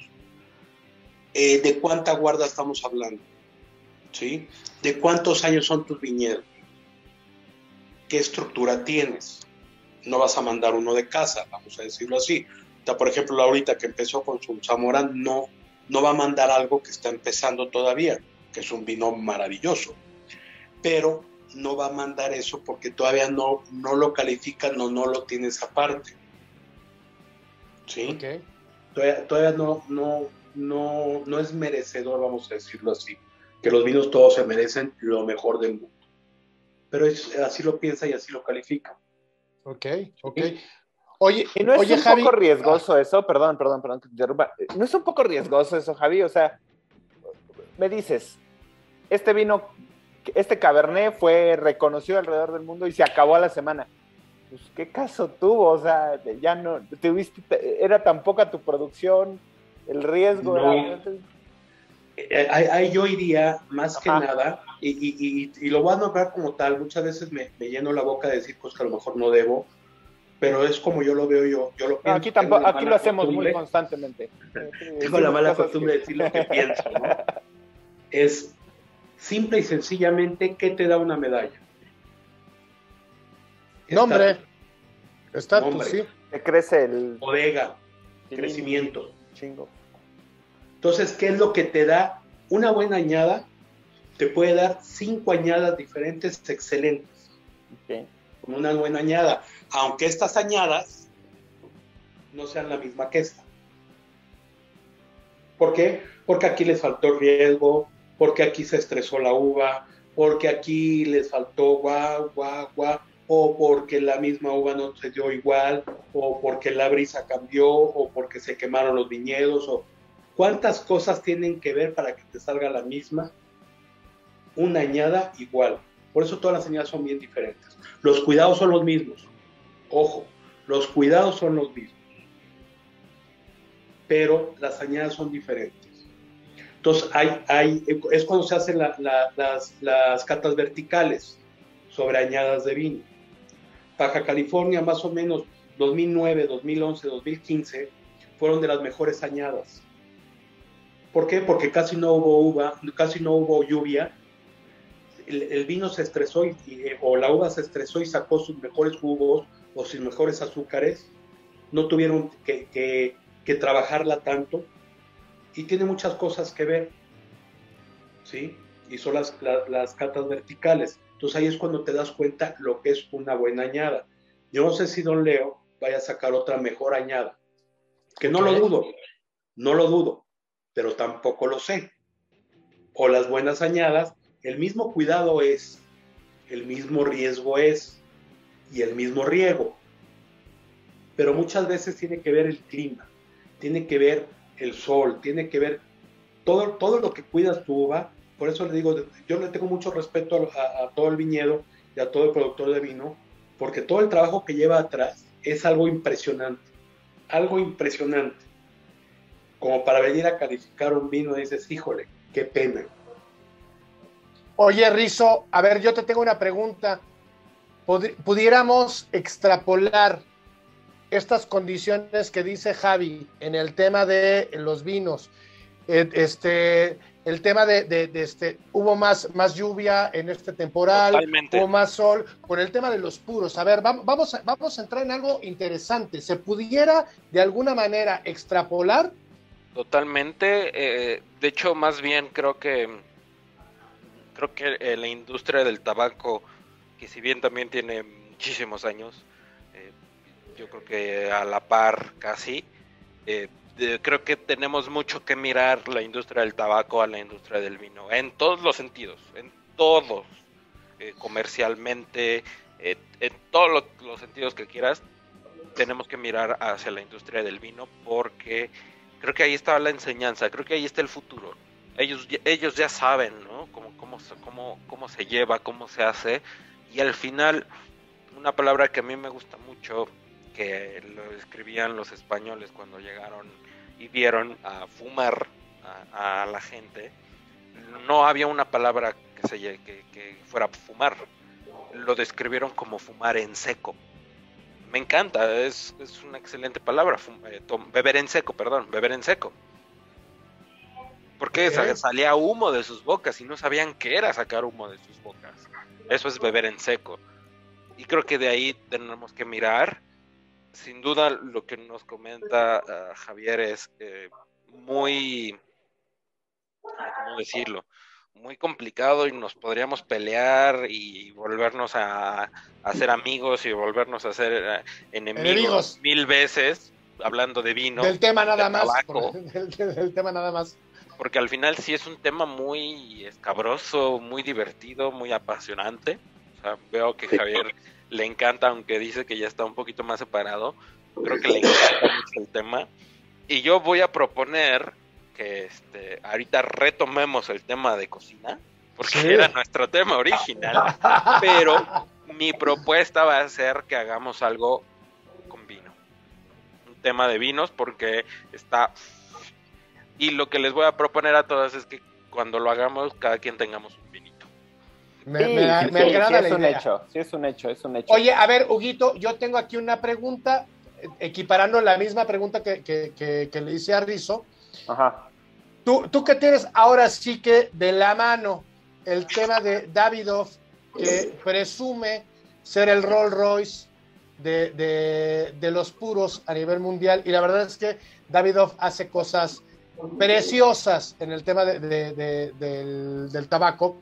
eh, de cuánta guarda estamos hablando, ¿sí? de cuántos años son tus viñedos, qué estructura tienes. No vas a mandar uno de casa, vamos a decirlo así. Por ejemplo, ahorita que empezó con su Zamora, no, no va a mandar algo que está empezando todavía, que es un vino maravilloso pero no va a mandar eso porque todavía no, no lo califican o no lo tienes aparte. ¿Sí? Todavía, no, no, no, no es merecedor, vamos a decirlo así, que los vinos todos se merecen lo mejor del mundo. Pero así lo piensa y así lo califica. Ok, ok. Oye, ¿Y no es un poco riesgoso eso? Perdón, perdón, perdón. ¿No es un poco riesgoso eso, Javi? O sea, me dices, este vino este Cabernet fue reconocido alrededor del mundo y se acabó a la semana. Pues, ¿qué caso tuvo? O sea, ya no, tuviste, era tan poca tu producción, el riesgo eh, Ahí, yo iría más que nada, y, lo voy a nombrar como tal, muchas veces me, lleno la boca de decir cosas que a lo mejor no debo, pero es como yo lo veo yo. yo lo aquí tampoco, aquí lo hacemos muy constantemente. (laughs) Tengo la mala costumbre de decir lo que pienso, ¿no? (laughs) Es simple y sencillamente, ¿qué te da una medalla? Nombre. Estatus, sí. Te crece el. Bodega. crecimiento. Chingo. Entonces, ¿qué es lo que te da una buena añada? Te puede dar cinco añadas diferentes excelentes. Con una buena añada. Aunque estas añadas no sean la misma que esta. ¿Por qué? Porque aquí les faltó riesgo, porque aquí se estresó la uva, porque aquí les faltó guau, guau, guau, o porque la misma uva no se dio igual, o porque la brisa cambió, o porque se quemaron los viñedos, o cuántas cosas tienen que ver para que te salga la misma, una añada igual. Por eso todas las añadas son bien diferentes. Los cuidados son los mismos. Ojo, los cuidados son los mismos. Pero las añadas son diferentes. Entonces, hay, es cuando se hacen las, las catas verticales sobre añadas de vino. Baja California, más o menos 2009, 2011, 2015, fueron de las mejores añadas. ¿Por qué? Porque casi no hubo uva, casi no hubo lluvia. El, vino se estresó y, o la uva se estresó y sacó sus mejores jugos o sus mejores azúcares. No tuvieron que, que, que trabajarla tanto y tiene muchas cosas que ver, ¿sí? Y son las, las, catas verticales. Entonces ahí es cuando te das cuenta lo que es una buena añada. Yo no sé si Don Leo vaya a sacar otra mejor añada, que no lo dudo, no lo dudo, pero tampoco lo sé. O las buenas añadas, el mismo cuidado es, el mismo riesgo es, y el mismo riego. Pero muchas veces tiene que ver el clima, tiene que ver el sol, tiene que ver todo, todo lo que cuidas tu uva. Por eso le digo, yo le tengo mucho respeto a, todo el viñedo y a todo el productor de vino, porque todo el trabajo que lleva atrás es algo impresionante, algo impresionante. Como para venir a calificar un vino, dices, híjole, qué pena. Oye, Rizo, a ver, yo te tengo una pregunta. ¿Pudiéramos extrapolar estas condiciones que dice Javi en el tema de los vinos, eh, este, el tema de, este, hubo más, más lluvia en este temporal, hubo más sol, con el tema de los puros. A ver, vamos, vamos, a, vamos a entrar en algo interesante. ¿Se pudiera de alguna manera extrapolar? Totalmente. Eh, de hecho, más bien creo que creo que la industria del tabaco, que si bien también tiene muchísimos años, yo creo que a la par casi, Eh, creo que tenemos mucho que mirar la industria del tabaco a la industria del vino, en todos los sentidos, en todos, eh, comercialmente, eh, en todos los, sentidos que quieras, tenemos que mirar hacia la industria del vino porque creo que ahí está la enseñanza, creo que ahí está el futuro. Ellos, ellos ya saben, ¿no? Cómo, cómo, cómo, cómo se lleva, cómo se hace. Y al final, una palabra que a mí me gusta mucho, que lo escribían los españoles cuando llegaron y vieron a fumar a, la gente, no había una palabra que, se, que, fuera fumar. Lo describieron como fumar en seco. Me encanta, es, es una excelente palabra. Eh, beber en seco, perdón, beber en seco. Porque salía humo de sus bocas y no sabían qué era sacar humo de sus bocas. Eso es beber en seco. Y creo que de ahí tenemos que mirar sin duda lo que nos comenta ah, Javier es eh, muy, ¿cómo decirlo? Muy complicado y nos podríamos pelear y volvernos a, hacer amigos y volvernos a hacer eh, enemigos, mil veces hablando de vino. Del tema nada más. (laughs) del, tema nada más. Porque al final sí es un tema muy escabroso, muy divertido, muy apasionante. O sea, veo que Javier le encanta, aunque dice que ya está un poquito más separado. Creo que le encanta mucho el tema. Y yo voy a proponer que este, ahorita retomemos el tema de cocina, porque era nuestro tema original, pero mi propuesta va a ser que hagamos algo con vino. Un tema de vinos, porque está... Y lo que les voy a proponer a todos es que cuando lo hagamos, cada quien tengamos un vinito. Me, me, agrada es un hecho, sí es un hecho, es un hecho. Oye, a ver, Huguito, yo tengo aquí una pregunta, equiparando la misma pregunta que, le hice a Rizo. Ajá. Tú, tú que tienes ahora sí que de la mano el tema de Davidoff, que presume ser el Rolls Royce de, los puros a nivel mundial, y la verdad es que Davidoff hace cosas preciosas en el tema del, del tabaco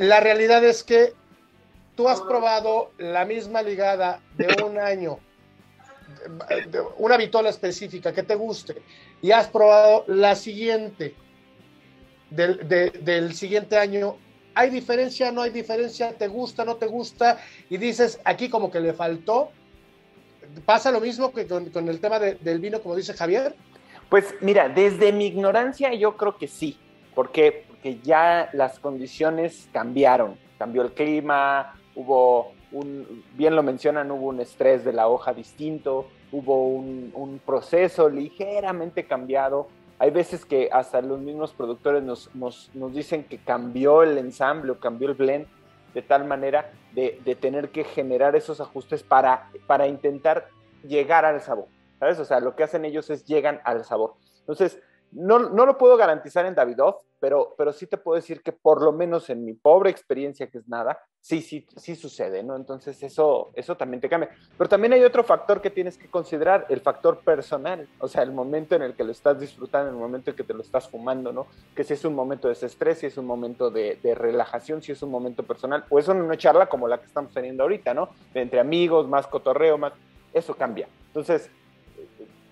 la realidad es que tú has probado la misma ligada de un año, una vitola específica que te guste, y has probado la siguiente del, siguiente año. ¿Hay diferencia? ¿No hay diferencia? ¿Te gusta? ¿No te gusta? Y dices, aquí como que le faltó. ¿Pasa lo mismo que con, el tema del vino, como dice Javier? Pues mira, desde mi ignorancia yo creo que sí, porque que ya las condiciones cambiaron, cambió el clima, hubo un, bien lo mencionan, hubo un estrés de la hoja distinto, hubo un, proceso ligeramente cambiado. Hay veces que hasta los mismos productores nos, nos, dicen que cambió el ensamble o cambió el blend de tal manera de, de, tener que generar esos ajustes para, para intentar llegar al sabor. ¿Sabes? O sea, lo que hacen ellos es llegan al sabor. Entonces, no, no lo puedo garantizar en Davidoff, pero, pero sí te puedo decir que por lo menos en mi pobre experiencia, que es nada, sí, sí, sí sucede, ¿no? Entonces eso, eso también te cambia. Pero también hay otro factor que tienes que considerar, el factor personal, o sea, el momento en el que lo estás disfrutando, el momento en que te lo estás fumando, ¿no? Que si es un momento de estrés, si es un momento de, de relajación, si es un momento personal, o es una charla como la que estamos teniendo ahorita, ¿no? Entre amigos, más cotorreo, más... Eso cambia. Entonces,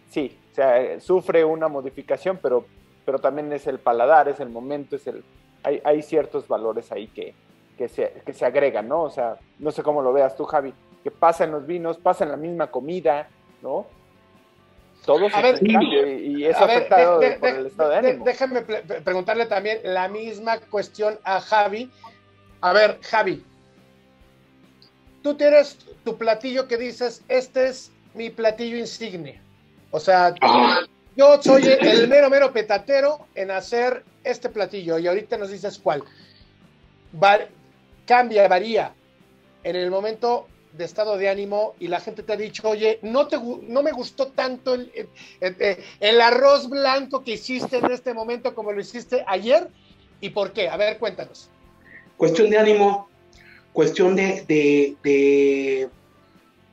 sí, o sea, sufre una modificación, pero pero también es el paladar, es el momento, es el, hay, hay ciertos valores ahí que, que, se, que se agregan, ¿no? O sea, no sé cómo lo veas tú, Javi, que pasa en los vinos, pasa en la misma comida, ¿no? Todo a ver, y, eso afectado por el estado de ánimo. Déjame preguntarle también la misma cuestión a Javi. A ver, Javi, tú tienes tu platillo que dices, este es mi platillo insigne. O sea. Yo soy el mero, mero petatero en hacer este platillo y ahorita nos dices cuál. cambia, varía en el momento de estado de ánimo y la gente te ha dicho, oye, no, te, no me gustó tanto el, el, arroz blanco que hiciste en este momento como lo hiciste ayer y por qué. A ver, cuéntanos. Cuestión de ánimo, cuestión de, de, de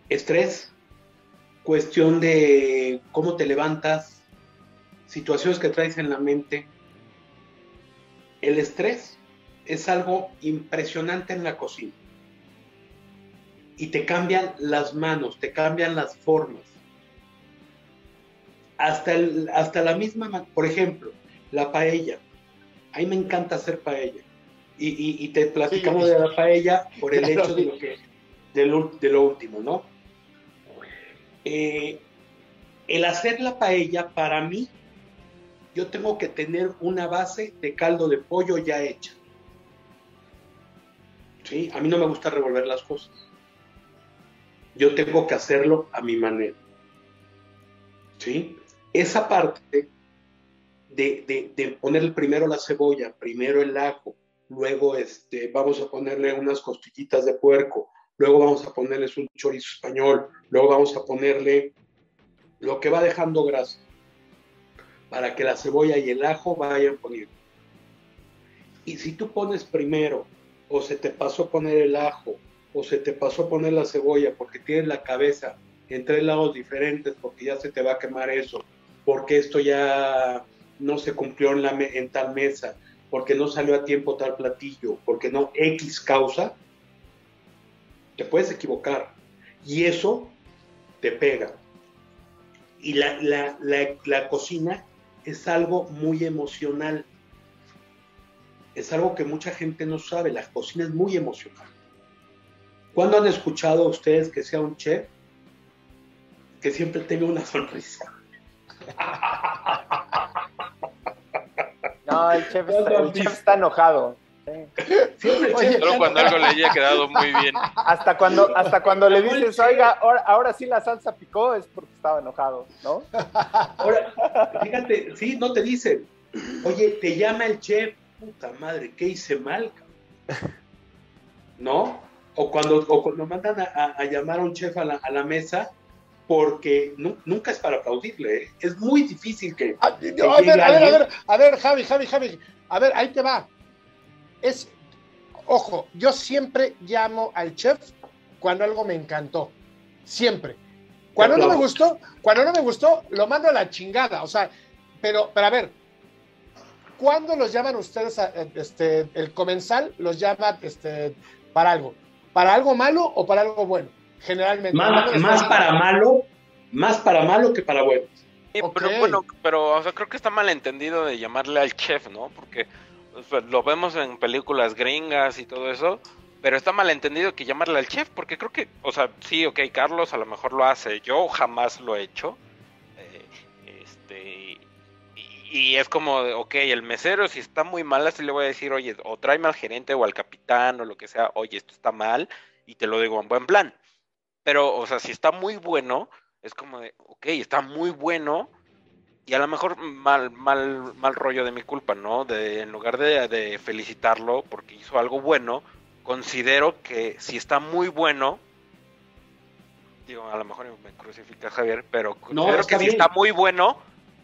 estrés, cuestión de cómo te levantas, situaciones que traes en la mente. El estrés es algo impresionante en la cocina. Y te cambian las manos, te cambian las formas. hasta, el, hasta la misma, por ejemplo, la paella. A mí me encanta hacer paella. Y, te platicamos de la paella por el (laughs) hecho de lo, que, de lo, último, ¿no? Eh, el hacer la paella, para mí, yo tengo que tener una base de caldo de pollo ya hecha. ¿Sí? A mí no me gusta revolver las cosas. Yo tengo que hacerlo a mi manera. ¿Sí? Esa parte de, poner primero la cebolla, primero el ajo, luego este, vamos a ponerle unas costillitas de puerco, luego vamos a ponerles un chorizo español, luego vamos a ponerle lo que va dejando grasa, para que la cebolla y el ajo vayan poniendo. Y si tú pones primero, o se te pasó poner el ajo, o se te pasó poner la cebolla porque tienes la cabeza en tres lados diferentes, porque ya se te va a quemar eso, porque esto ya no se cumplió en, la, en tal mesa, porque no salió a tiempo tal platillo, porque no X causa, te puedes equivocar. Y eso te pega. Y la, la, la, cocina es algo muy emocional. Es algo que mucha gente no sabe. La cocina es muy emocional. ¿Cuándo han escuchado ustedes que sea un chef que siempre tenga una sonrisa? (laughs) No, el chef, está, enojado. Solo cuando algo le haya quedado muy bien. Hasta cuando, hasta cuando le dices, oiga, ahora, sí la salsa picó, es porque estaba enojado, ¿no? Ahora, fíjate, sí, no te dicen, oye, te llama el chef, puta madre, ¿qué hice mal? ¿No? O cuando, o cuando mandan a, llamar a un chef a la, a la mesa, porque nunca es para aplaudirle, ¿eh? es muy difícil que... A, ver, a ver, a ver, a ver, Javi, Javi, Javi, a ver, ahí te va. Es, ojo, yo siempre llamo al chef cuando algo me encantó, siempre. Cuando no me gustó, cuando no me gustó, lo mando a la chingada, o sea, pero, pero a ver, ¿cuándo los llaman ustedes, a, este, el comensal los llama este, para algo? ¿Para algo malo o para algo bueno? generalmente. Más, para malo, más para malo que para bueno. Pero bueno, pero creo que está mal entendido de llamarle al chef, ¿no? Porque lo vemos en películas gringas y todo eso, pero está mal entendido que llamarle al chef, porque creo que, o sea, sí, ok, Carlos a lo mejor lo hace, yo jamás lo he hecho. Eh, este, y, es como, ok, el mesero si está muy mal, así le voy a decir, oye, o tráeme al gerente o al capitán o lo que sea, oye, esto está mal, y te lo digo en buen plan. Pero, o sea, si está muy bueno, es como de, ok, está muy bueno, y a lo mejor mal, mal, mal rollo de mi culpa, ¿no? De, en lugar de, felicitarlo porque hizo algo bueno, considero que si está muy bueno, digo, a lo mejor me crucifica Javier, pero no, considero que si está muy bueno,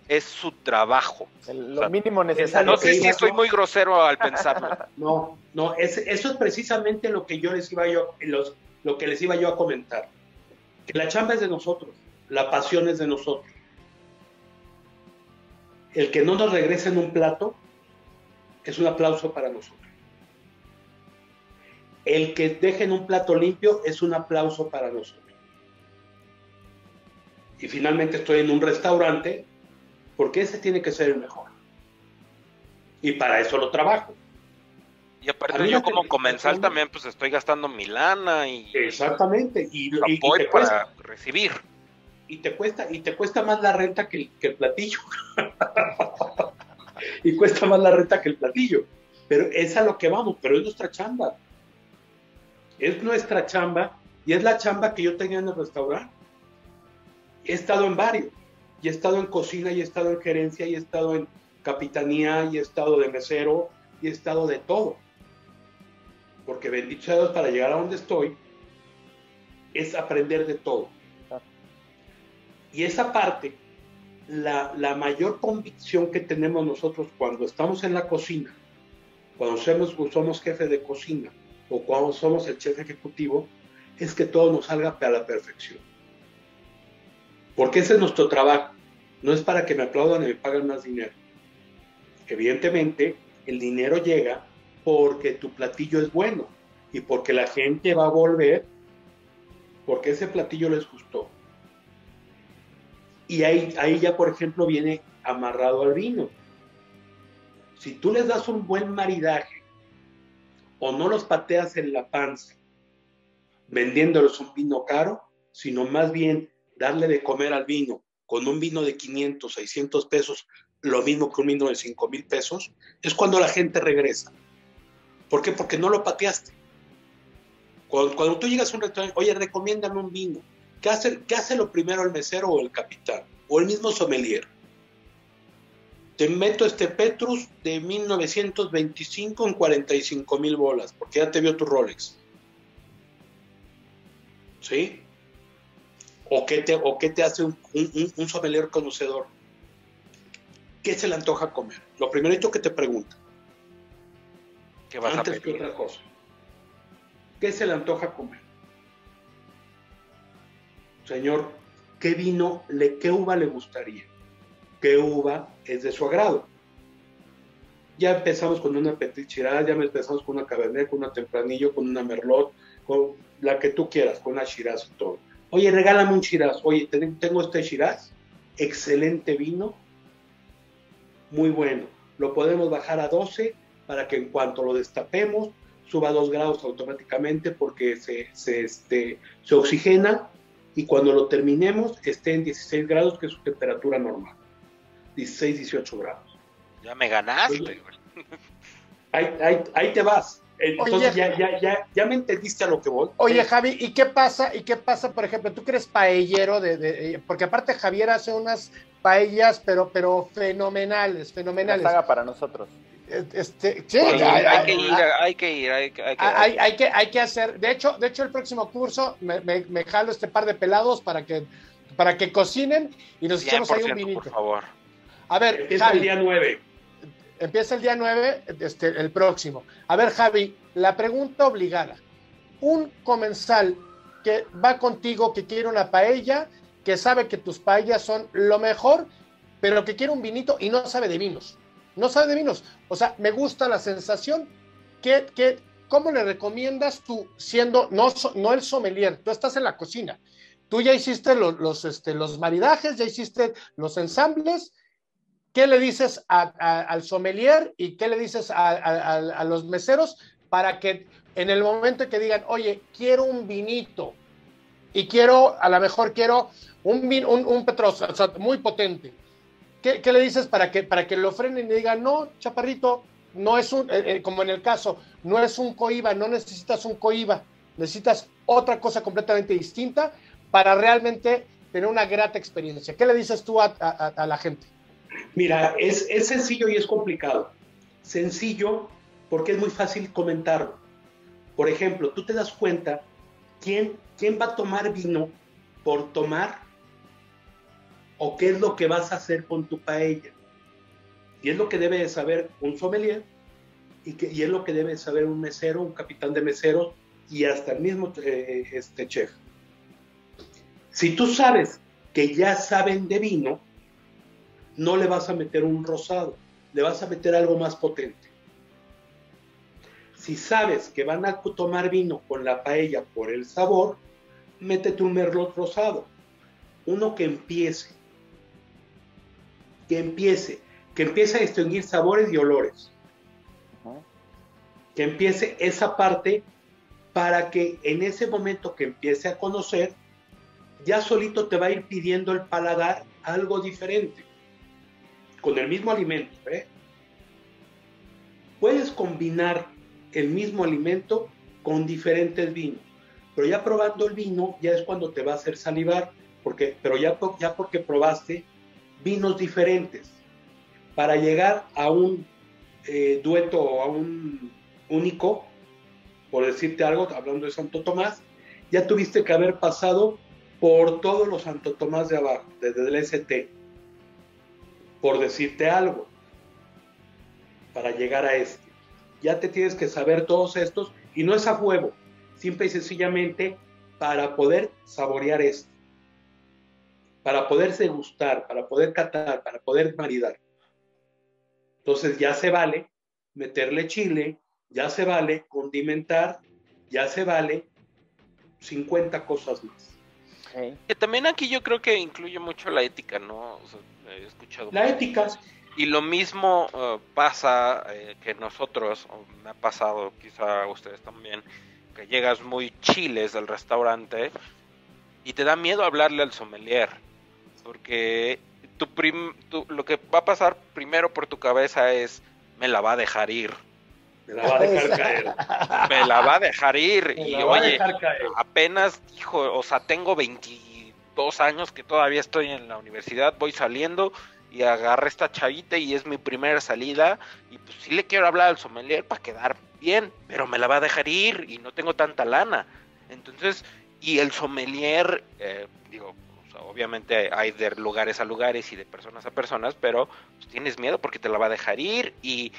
es su trabajo. lo mínimo necesario. No sé si estoy muy grosero al pensarlo. (laughs) No, no, eso es precisamente lo que yo les iba yo, los, lo que les iba yo a comentar. Que la chamba es de nosotros, la pasión es de nosotros. El que no nos regrese en un plato es un aplauso para nosotros. El que deje en un plato limpio es un aplauso para nosotros. Y finalmente estoy en un restaurante porque ese tiene que ser el mejor. Y para eso lo trabajo. Y aparte yo como comensal también pues estoy gastando mi lana y exactamente y, y, y para recibir y te cuesta y te cuesta más la renta que el, platillo. (laughs) Y cuesta más la renta que el platillo. Pero es a lo que vamos pero es nuestra chamba. Es nuestra chamba y es la chamba que yo tenía en el restaurante. He estado en varios. Y he estado en cocina y he estado en gerencia y he estado en capitanía y he estado de mesero y he estado de todo. Porque bendito sea Dios para llegar a donde estoy, es aprender de todo. Y esa parte, la, mayor convicción que tenemos nosotros cuando estamos en la cocina, cuando somos, somos jefe de cocina o cuando somos el jefe ejecutivo, es que todo nos salga a la perfección. Porque ese es nuestro trabajo. No es para que me aplaudan y me paguen más dinero. Evidentemente, el dinero llega porque tu platillo es bueno y porque la gente va a volver porque ese platillo les gustó. Y ahí, ahí ya, por ejemplo, viene amarrado al vino. Si tú les das un buen maridaje o no los pateas en la panza vendiéndoles un vino caro, sino más bien darle de comer al vino con un vino de 500, 600 pesos, lo mismo que un vino de 5 mil pesos, es cuando la gente regresa. ¿Por qué? Porque no lo pateaste. Cuando, tú llegas a un restaurante, oye, recomiéndame un vino. ¿Qué hace, ¿Qué hace lo primero el mesero o el capitán? O el mismo sommelier. Te meto este Petrus de 1925 en 45 mil bolas, porque ya te vio tu Rolex. ¿Sí? ¿O qué te, o qué te hace un, un, sommelier conocedor? ¿Qué se le antoja comer? Lo primerito que te pregunta. ¿Qué vas Antes a pedir? que otra cosa. ¿Qué se le antoja comer? Señor, ¿qué vino, le, qué uva le gustaría? ¿Qué uva es de su agrado? Ya empezamos con una Petit ya empezamos con una Cabernet, con una Tempranillo, con una Merlot, con la que tú quieras, con una Shiraz y todo. Oye, regálame un Shiraz. Oye, tengo este Shiraz, excelente vino, muy bueno. Lo podemos bajar a 12 para que en cuanto lo destapemos suba 2 grados automáticamente porque se, se, este, se oxigena y cuando lo terminemos esté en 16 grados, que es su temperatura normal. 16, 18 grados. Ya me ganaste. (laughs) ahí, ahí, te vas. Entonces ya, ya, ya, ya, me entendiste a lo que voy. Oye, Javi, ¿y qué pasa? ¿Y qué pasa, por ejemplo, tú que eres paellero de, porque aparte Javier hace unas paellas, pero, pero fenomenales, fenomenales. Haga para nosotros. Este, hay, que ir, hay que ir, hay que, hay, que, hay que hacer. De hecho, de hecho, el próximo curso me, me, jalo este par de pelados para que, para que cocinen y nos echemos ahí un vinito. Por favor. A ver, empieza el día 9. Empieza el día 9, este, el próximo. A ver, Javi, la pregunta obligada. Un comensal que va contigo, que quiere una paella, que sabe que tus paellas son lo mejor, pero que quiere un vinito y no sabe de vinos no sabe de vinos. O sea, me gusta la sensación. Que, que ¿cómo le recomiendas tú, siendo, no, no el sommelier, tú estás en la cocina, tú ya hiciste los, los, este, los maridajes, ya hiciste los ensambles, ¿qué le dices al sommelier y qué le dices a, los meseros para que en el momento que digan, oye, quiero un vinito y quiero, a lo mejor quiero un, un, un petros, o sea, muy potente, ¿Qué, le dices para que, para que lo frenen y digan, no, chaparrito, no es un, eh, eh, como en el caso, no es un coiba, no necesitas un coiba, necesitas otra cosa completamente distinta para realmente tener una grata experiencia. ¿Qué le dices tú a, la gente? Mira, es, es, sencillo y es complicado. Sencillo porque es muy fácil comentarlo. Por ejemplo, tú te das cuenta quién, quién va a tomar vino por tomar o qué es lo que vas a hacer con tu paella. Y es lo que debe de saber un sommelier y, que, y es lo que debe de saber un mesero, un capitán de meseros y hasta el mismo eh, este chef. Si tú sabes que ya saben de vino, no le vas a meter un rosado, le vas a meter algo más potente. Si sabes que van a tomar vino con la paella por el sabor, métete un merlot rosado, uno que empiece que empiece, que empiece a distinguir sabores y olores. Que empiece esa parte para que en ese momento que empiece a conocer, ya solito te va a ir pidiendo el paladar algo diferente, con el mismo alimento. ¿eh? Puedes combinar el mismo alimento con diferentes vinos, pero ya probando el vino ya es cuando te va a hacer salivar, porque, pero ya, ya porque probaste vinos diferentes para llegar a un eh, dueto o a un único, por decirte algo, hablando de Santo Tomás, ya tuviste que haber pasado por todos los Santo Tomás de abajo, desde el ST, por decirte algo, para llegar a este. Ya te tienes que saber todos estos, y no es a huevo, simple y sencillamente para poder saborear este para poderse gustar, para poder catar, para poder maridar. Entonces ya se vale meterle chile, ya se vale condimentar, ya se vale 50 cosas más. Que también aquí yo creo que incluye mucho la ética, ¿no? he escuchado. La ética. Y lo mismo eh, pasa eh, que nosotros, me ha pasado quizá a ustedes también, que llegas muy chiles del restaurante y te da miedo hablarle al sommelier, porque tu lo que va a pasar primero por tu cabeza es, me la va a dejar ir. Me la va a dejar caer. (laughs) Me la va a dejar ir. y oye, apenas, hijo, o sea, tengo 22 años que todavía estoy en la universidad, voy saliendo y agarré esta chavita y es mi primera salida y pues sí le quiero hablar al sommelier para quedar bien, pero me la va a dejar ir y no tengo tanta lana. Entonces, y el sommelier, eh, digo, obviamente hay de lugares a lugares y de personas a personas, pero pues, tienes miedo porque te la va a dejar ir y,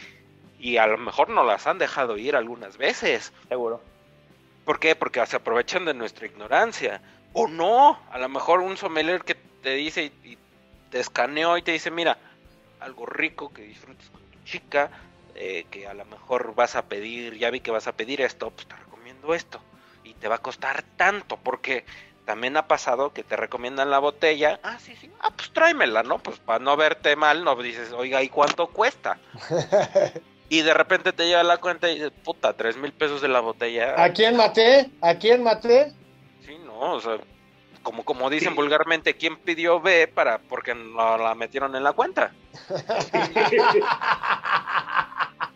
y a lo mejor no las han dejado ir algunas veces. Seguro. ¿Por qué? Porque se aprovechan de nuestra ignorancia. O no, a lo mejor un sommelier que te dice y te escaneó y te dice, mira, algo rico que disfrutes con tu chica, eh, que a lo mejor vas a pedir, ya vi que vas a pedir esto, pues te recomiendo esto. Y te va a costar tanto, porque también ha pasado que te recomiendan la botella, ah, sí, sí, ah, pues tráemela, ¿no? Pues para no verte mal, no dices, oiga, ¿y cuánto cuesta? (laughs) y de repente te llega la cuenta y dices, puta, tres mil pesos de la botella. ¿A quién maté? ¿A quién maté? Sí, no, o sea, como, como dicen vulgarmente, ¿quién pidió B para porque no la metieron en la cuenta? (laughs)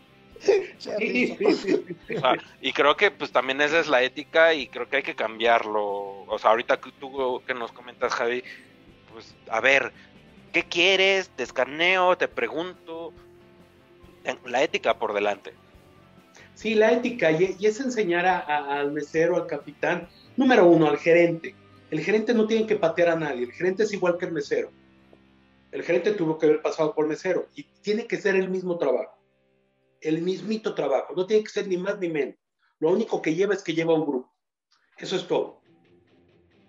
(laughs) y creo que pues también esa es la ética y creo que hay que cambiarlo. O sea, ahorita tú que nos comentas, Javi, pues a ver, ¿qué quieres? Te escaneo, te pregunto. La ética por delante. Sí, la ética, y, es enseñar al mesero, al capitán, número uno, al gerente el gerente no tiene que patear a nadie, el gerente es igual que el mesero. El gerente tuvo que haber pasado por mesero y tiene que ser el mismo trabajo, el mismito trabajo, no tiene que ser ni más ni menos. Lo único que lleva es que lleva un grupo. Eso es todo.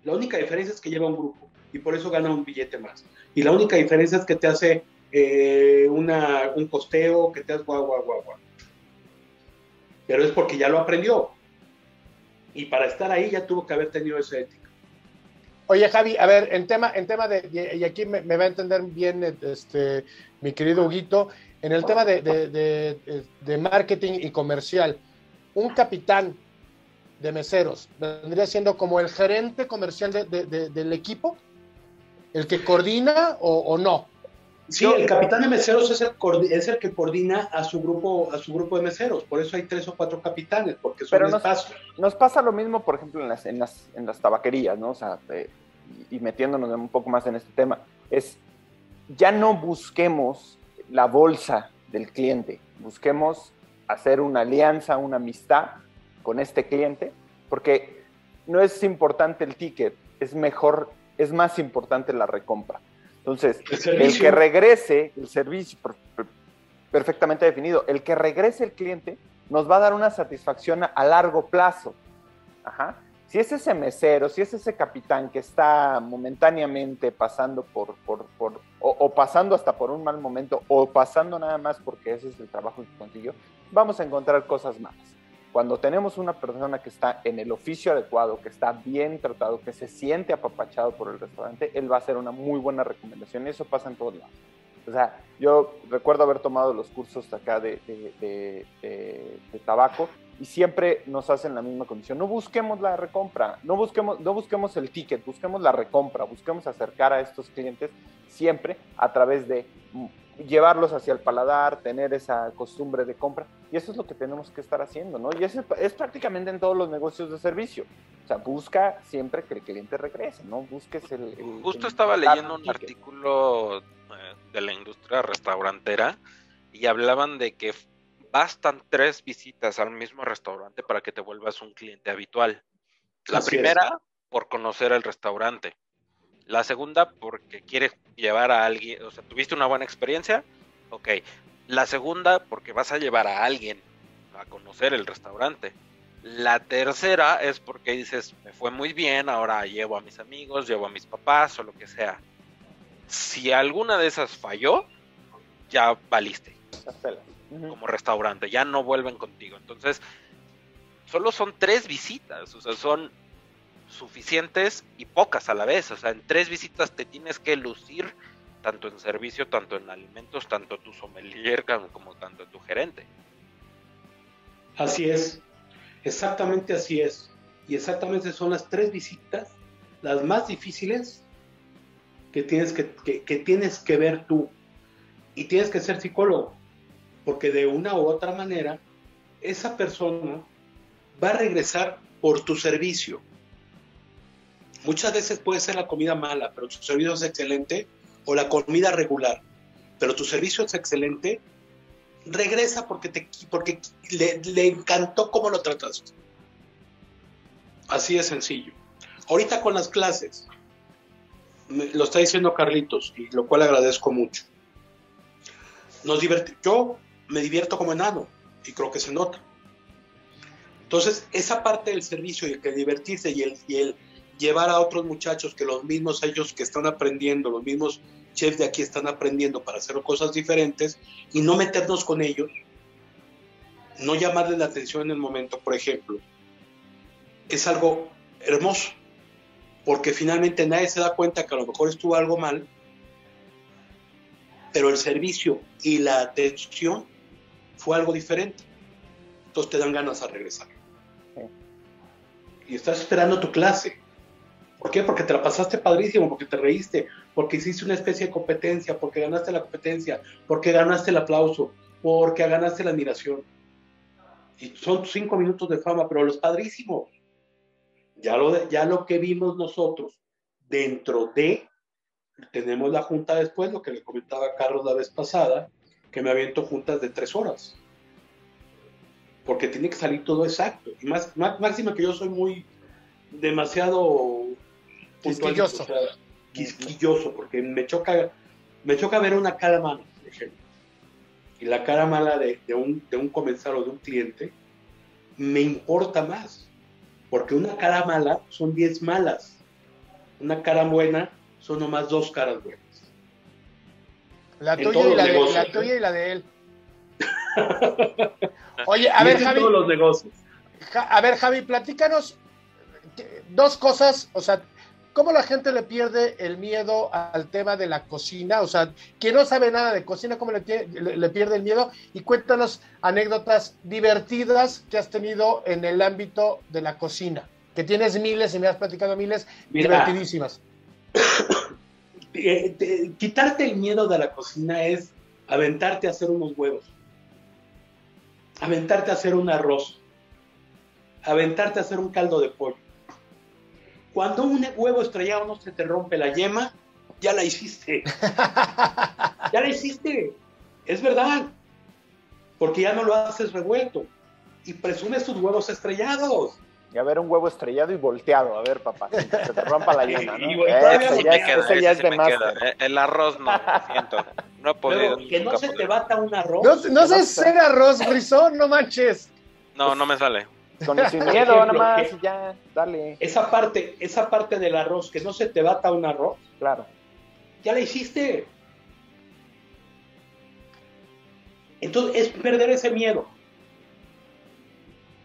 La única diferencia es que lleva un grupo y por eso gana un billete más. Y la única diferencia es que te hace eh, una, un costeo, que te hace guau, guau, guau, guau. Pero es porque ya lo aprendió. Y para estar ahí ya tuvo que haber tenido esa ética. Oye, Javi, a ver, en tema, en tema de, y aquí me, va a entender bien este, mi querido Huguito, en el tema de, marketing y comercial, un capitán de meseros vendría siendo como el gerente comercial del equipo, el que coordina o, no. Sí, el capitán de meseros es el, es el, que coordina a su grupo a su grupo de meseros. Por eso hay tres o cuatro capitanes, porque son Pero nos, nos, pasa lo mismo, por ejemplo, en las, en las, en las tabaquerías, ¿no? O sea, y metiéndonos un poco más en este tema, es ya no busquemos la bolsa del cliente, busquemos hacer una alianza, una amistad con este cliente, porque no es importante el ticket, es mejor, es más importante la recompra. Entonces, el, que regrese, el servicio perfectamente definido, el que regrese el cliente nos va a dar una satisfacción a largo plazo. Ajá si es ese mesero, si es ese capitán que está momentáneamente pasando por, por, por o, pasando hasta por un mal momento, o pasando nada más porque ese es el trabajo que consiguió, vamos a encontrar cosas malas. Cuando tenemos una persona que está en el oficio adecuado, que está bien tratado, que se siente apapachado por el restaurante, él va a hacer una muy buena recomendación eso pasa en todos lados. O sea, yo recuerdo haber tomado los cursos acá de tabaco y siempre nos hacen la misma condición. No busquemos la recompra, no busquemos, no busquemos el ticket, busquemos la recompra, busquemos acercar a estos clientes siempre a través de llevarlos hacia el paladar, tener esa costumbre de compra. Y eso es lo que tenemos que estar haciendo, ¿no? Y eso es prácticamente en todos los negocios de servicio. O sea, busca siempre que el cliente regrese, ¿no? Busques el... Justo estaba leyendo un artículo eh, de la industria restaurantera y hablaban de que bastan tres visitas al mismo restaurante para que te vuelvas un cliente habitual. La primera, por conocer el restaurante. La segunda, porque quieres llevar a alguien, o sea, tuviste una buena experiencia, ok. La segunda, porque vas a llevar a alguien a conocer el restaurante. La tercera es porque dices, me fue muy bien, ahora llevo a mis amigos, llevo a mis papás o lo que sea. Si alguna de esas falló, ya valiste como restaurante, ya no vuelven contigo. Entonces, solo son tres visitas, o sea, son suficientes y pocas a la vez. O sea, en tres visitas te tienes que lucir tanto en servicio, tanto en alimentos, tanto tu sommelier como tanto tu gerente. Así es, exactamente así es. Y exactamente son las tres visitas las más difíciles que tienes que, que tienes que ver tú. Y tienes que ser psicólogo, porque de una u otra manera, esa persona va a regresar por tu servicio. Muchas veces puede ser la comida mala, pero tu servicio es excelente, o la comida regular, pero tu servicio es excelente, regresa porque, te, porque le, encantó cómo lo trataste. Así de sencillo. Ahorita con las clases, lo está diciendo Carlitos, y lo cual agradezco mucho. Nos yo me divierto como enano, y creo que se nota. Entonces, esa parte del servicio y el divertirse y el, y el llevar a otros muchachos que los mismos ellos que están aprendiendo, los mismos chefs de aquí están aprendiendo para hacer cosas diferentes y no meternos con ellos, no llamarles la atención en el momento, por ejemplo, es algo hermoso, porque finalmente nadie se da cuenta que a lo mejor estuvo algo mal, pero el servicio y la atención fue algo diferente. Entonces te dan ganas a regresar y estás esperando tu clase. ¿Por qué? Porque te la pasaste padrísimo, porque te reíste, porque hiciste una especie de competencia, porque ganaste la competencia, porque ganaste el aplauso, porque ganaste la admiración. Y son cinco minutos de fama, pero los padrísimos. Ya lo, ya lo que vimos nosotros dentro de, tenemos la junta después, lo que le comentaba Carlos la vez pasada, que me aviento juntas de tres horas porque tiene que salir todo exacto. Y más, máxima que yo soy muy demasiado quisquilloso. quisquilloso, porque me choca, me choca ver una cara mala, por ejemplo. Y la cara mala de, un, de un comensal o de un cliente me importa más, porque una cara mala son 10 malas, una cara buena son nomás dos caras buenas. La tuya, y la, de, la tuya y la de él. (laughs) Oye, a ver, Javi. los negocios. a ver, Javi, platícanos dos cosas, o sea, ¿cómo la gente le pierde el miedo al tema de la cocina? O sea, quien no sabe nada de cocina, ¿cómo le, pierde el miedo? Y cuéntanos anécdotas divertidas que has tenido en el ámbito de la cocina, que tienes miles y me has platicado miles divertidísimas. (coughs) Eh, quitarte el miedo de la cocina es aventarte a hacer unos huevos aventarte a hacer un arroz, aventarte a hacer un caldo de pollo. Cuando un huevo estrellado no se te rompe la yema, ya la hiciste. (laughs) ya la hiciste. Es verdad. Porque ya no lo haces revuelto. Y presumes tus huevos estrellados. Y a ver un huevo estrellado y volteado, a ver, papá, que se te rompa la (laughs) yema, ¿no? ya, es de más. El arroz no, siento. No he (laughs) podido. que no se te bata un arroz. No, no sé hacer arroz, Brizón, no manches. No, no me sale. Con sin miedo, nada más, ya, dale. Esa parte, esa parte del arroz, que no se te bata un arroz. Claro. Ya la hiciste. Entonces, es perder ese miedo.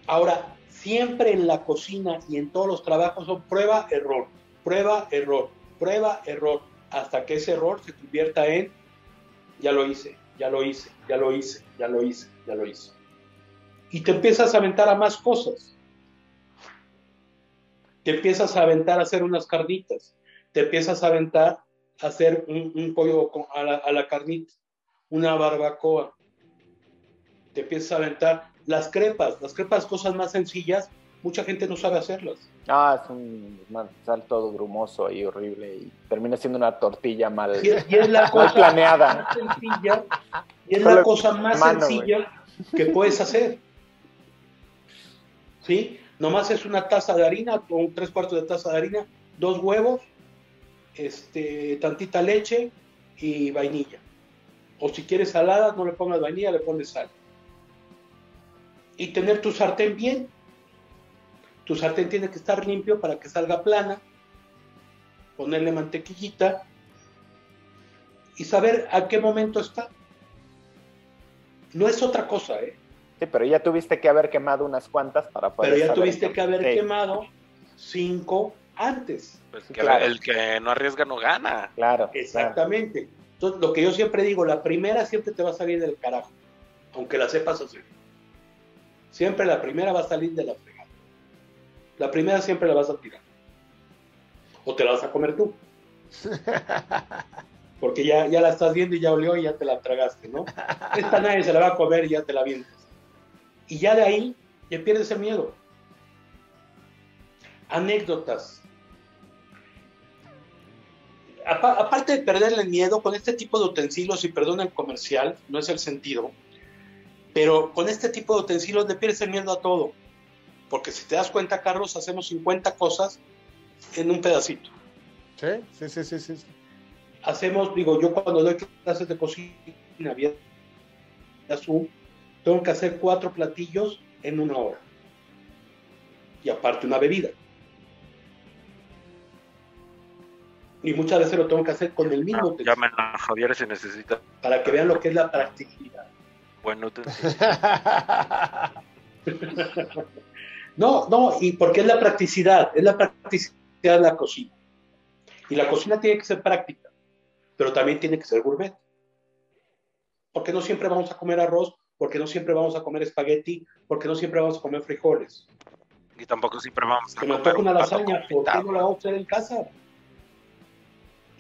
Ahora, siempre en la cocina y en todos los trabajos son prueba, error, prueba, error, prueba, error, hasta que ese error se convierta en, ya lo hice, ya lo hice, ya lo hice, ya lo hice, ya lo hice. Y te empiezas a aventar a más cosas. Te empiezas a aventar a hacer unas carnitas, te empiezas a aventar a hacer un, pollo la, a la carnita, una barbacoa, te empiezas a aventar las crepas, las crepas, cosas más sencillas, mucha gente no sabe hacerlas. Ah, es un sal todo grumoso y horrible y termina siendo una tortilla mal, y, es la cosa planeada. Más sencilla, y es la cosa más sencilla que puedes hacer. ¿Sí? Nomás es una taza de harina, o tres cuartos de taza de harina, dos huevos, este, tantita leche y vainilla. O si quieres salada, no le pongas vainilla, le pones sal y tener tu sartén bien. Tu sartén tiene que estar limpio para que salga plana, ponerle mantequillita y saber a qué momento está. No es otra cosa, ¿eh? Sí, pero ya tuviste que haber quemado unas cuantas para poder. Pero ya tuviste que haber quemado. cinco antes. Pues el que no arriesga no gana. Claro. Exactamente. Entonces, lo que yo siempre digo, la primera siempre te va a salir del carajo, aunque la sepas hacer. Siempre la primera va a salir de la fregada. La primera siempre la vas a tirar. O te la vas a comer tú. (laughs) Porque ya, ya la estás viendo y ya olió y ya te la tragaste, ¿no? Esta nadie se la va a comer y ya te la vienes. Y ya de ahí ya pierdes el miedo. Anécdotas aparte de perderle el miedo, con este tipo de utensilios, y perdón el comercial, no es el sentido, pero con este tipo de utensilios le pierdes el miedo a todo. Porque si te das cuenta, Carlos, hacemos 50 cosas en un pedacito. Sí, sí, sí, sí. Hacemos, digo, yo cuando doy clases de cocina, vía Zoom, tengo que hacer cuatro platillos en una hora. Y aparte una bebida. y muchas veces lo tengo que hacer con el mismo texto. Llamen a Javier si necesita. Para que vean lo que es la practicidad. Bueno, te... (laughs) no, no, y porque es la practicidad, es la practicidad de la cocina. Y la cocina tiene que ser práctica, pero también tiene que ser gourmet. Porque no siempre vamos a comer arroz, porque no siempre vamos a comer espagueti, porque no siempre vamos a comer frijoles. Y tampoco siempre vamos a comer. me toca una lasaña, ¿por qué no la vamos a hacer en casa?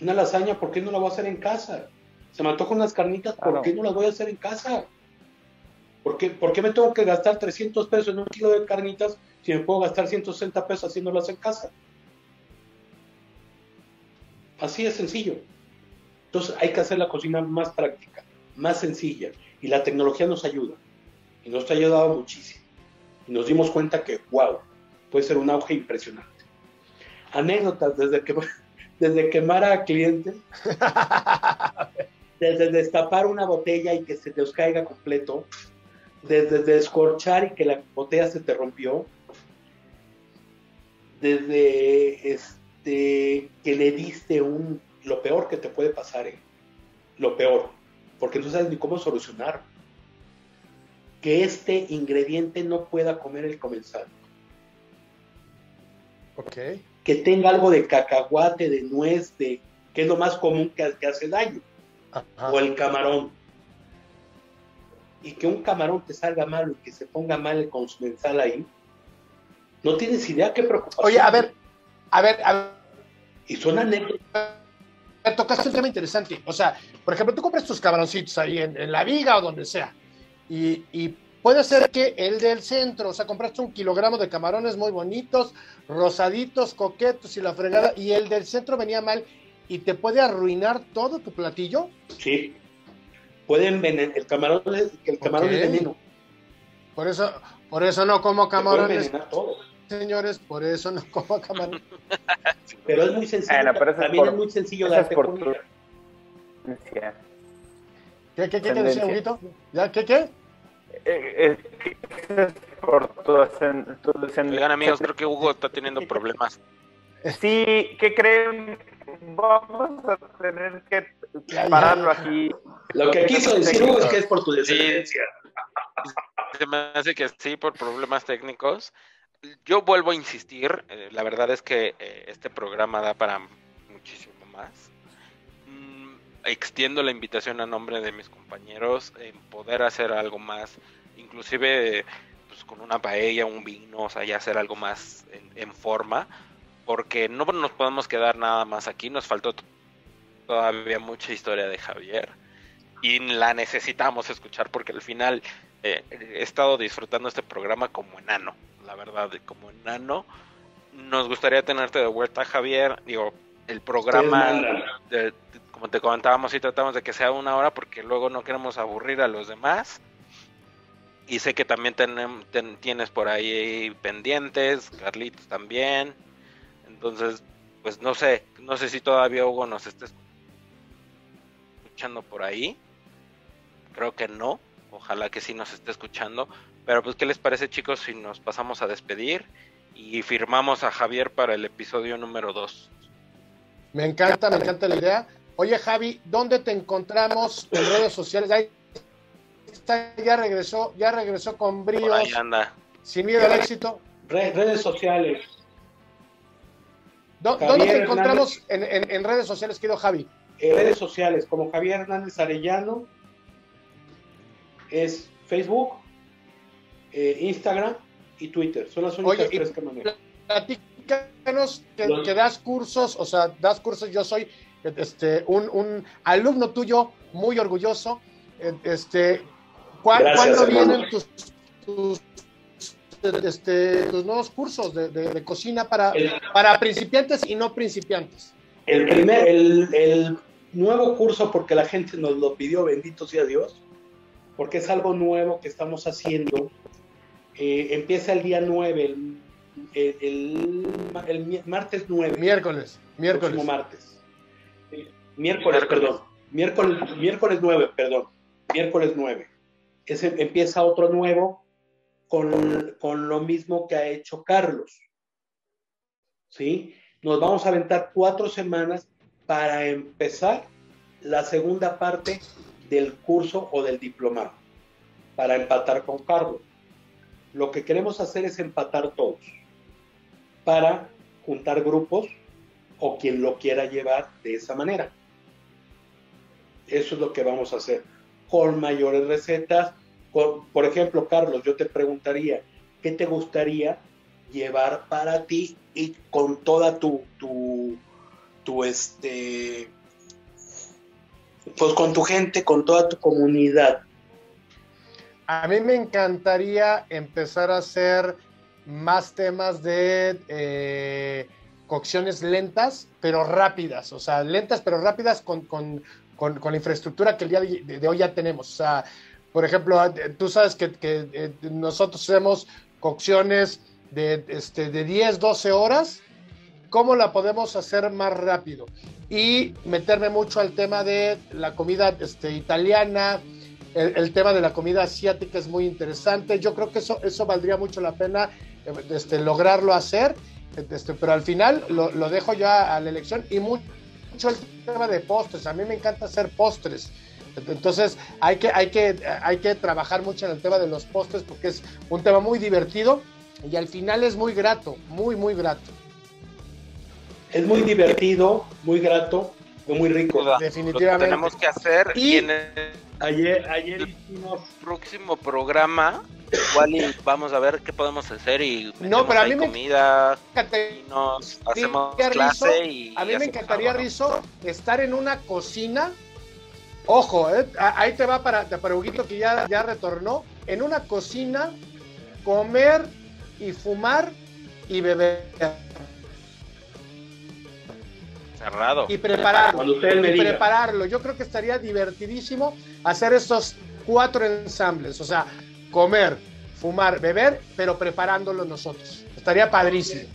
Una lasaña, ¿por qué no la voy a hacer en casa? Se me antojan unas carnitas, ¿por qué no las voy a hacer en casa? ¿Por qué, ¿Por qué me tengo que gastar 300 pesos en un kilo de carnitas si me puedo gastar 160 pesos haciéndolas en casa? Así de sencillo. Entonces hay que hacer la cocina más práctica, más sencilla. Y la tecnología nos ayuda. Y nos ha ayudado muchísimo. Y nos dimos cuenta que, wow, puede ser un auge impresionante. Anécdotas desde que (laughs) desde quemar a clientes, (laughs) desde destapar una botella y que se te caiga completo, desde descorchar y que la botella se te rompió, desde este, que le diste un, lo peor que te puede pasar, ¿eh? lo peor, porque no sabes ni cómo solucionar. Que este ingrediente no pueda comer el comensal. Ok que tenga algo de cacahuate, de nuez, de, que es lo más común que, hace daño. O el camarón. Y que un camarón te salga mal y que se ponga mal el consumensal ahí. No tienes idea qué preocupación. Oye, a ver, a ver, a ver. Y son anécdotas. Tocaste un tema interesante. O sea, por ejemplo, tú compras tus camaroncitos ahí en, la viga o donde sea. Y, y Puede ser que el del centro, o sea, compraste un kilogramo de camarones muy bonitos, rosaditos, coquetos y la fregada, y el del centro venía mal y te puede arruinar todo tu platillo. Sí, pueden venir, el camarón, el camarón es veneno. Por eso, por eso no como camarones. Señores, por eso no (laughs) como camarones. pero es muy sencillo. también es muy sencillo darte comida. ¿Qué, qué, qué, qué decía, Huguito? ¿Ya, qué, qué? Eh, eh, por tu, Oigan, amigos, creo que Hugo está teniendo problemas. Sí, ¿qué creen? Vamos a tener que pararlo aquí. Lo que quiso decir Hugo es que es por tu descendencia. se me hace que sí, por problemas técnicos. Yo vuelvo a insistir, eh, la verdad es que este programa da para muchísimo más extiendo la invitación a nombre de mis compañeros en poder hacer algo más, inclusive pues, con una paella, un vino, o sea, ya hacer algo más en, forma, porque no nos podemos quedar nada más aquí, nos faltó todavía mucha historia de Javier y la necesitamos escuchar porque al final eh, he estado disfrutando este programa como enano, la verdad, como enano. Nos gustaría tenerte de vuelta, Javier. Digo, el programa de, como te comentábamos, y tratamos de que sea una hora porque luego no queremos aburrir a los demás. Y sé que también tienes por ahí pendientes, Carlitos también. Entonces, pues no sé, no sé si todavía Hugo nos esté escuchando por ahí. Creo que no, ojalá que sí nos esté escuchando. Pero pues, ¿qué les parece chicos si nos pasamos a despedir y firmamos a Javier para el episodio número 2? Me encanta, me encanta la idea. Oye, Javi, ¿dónde te encontramos en redes sociales? Ahí está, ya regresó, ya regresó con bríos. ahí anda. Sin miedo al éxito. redes sociales. ¿Dónde te encontramos en, redes sociales, querido Javi? En redes sociales, como Javier Hernández Arellano, es Facebook, eh, Instagram y Twitter. Son las únicas tres que manejo. Platícanos que, das cursos, o sea, das cursos. Yo soy este, un, alumno tuyo muy orgulloso. Este, ¿Cuándo vienen tus, este, tus, nuevos cursos de, cocina para, para principiantes y no principiantes? El primer, el, nuevo curso, porque la gente nos lo pidió, bendito sea Dios, porque es algo nuevo que estamos haciendo. Eh, empieza el día 9, el, martes 9. Miércoles, miércoles. martes. miércoles, perdón. Miércoles, miércoles 9, perdón. Miércoles 9. Ese, empieza otro nuevo con, con lo mismo que ha hecho Carlos. ¿Sí? Nos vamos a aventar cuatro semanas para empezar la segunda parte del curso o del diplomado, para empatar con Carlos. Lo que queremos hacer es empatar todos, para juntar grupos o quien lo quiera llevar de esa manera. Eso es lo que vamos a hacer, con mayores recetas. Por ejemplo, Carlos, yo te preguntaría, ¿qué te gustaría llevar para ti y con toda tu, tu, tu este, pues con tu gente, con toda tu comunidad. A mí me encantaría empezar a hacer más temas de eh, cocciones lentas, pero rápidas, o sea, lentas pero rápidas con, con, la infraestructura que el día de, hoy ya tenemos. O sea, por ejemplo, tú sabes que, que eh, nosotros hacemos cocciones de, este, de 10, 12 horas, ¿cómo la podemos hacer más rápido? Y meterme mucho al tema de la comida este, italiana, el, tema de la comida asiática es muy interesante. Yo creo que eso, eso valdría mucho la pena este, lograrlo hacer, este, pero al final lo, lo dejo ya a la elección y mucho el tema de postres. A mí me encanta hacer postres. Entonces hay que, hay, que, hay que trabajar mucho en el tema de los postres porque es un tema muy divertido y al final es muy grato, muy, muy grato. Es muy divertido, muy grato, muy rico. Definitivamente. tenemos que hacer y, ayer, ayer el próximo programa igual vamos a ver qué podemos hacer y no, pero a mí comida y nos hacemos clase y a mí me encantaría Rizo estar en una cocina ojo eh, ahí te va para para Huguito que ya ya retornó en una cocina comer y fumar y beber. Cerrado. Y prepararlo. Y prepararlo. Yo creo que estaría divertidísimo hacer estos cuatro ensambles. O sea, comer, fumar, beber, pero preparándolo nosotros. Estaría padrísimo.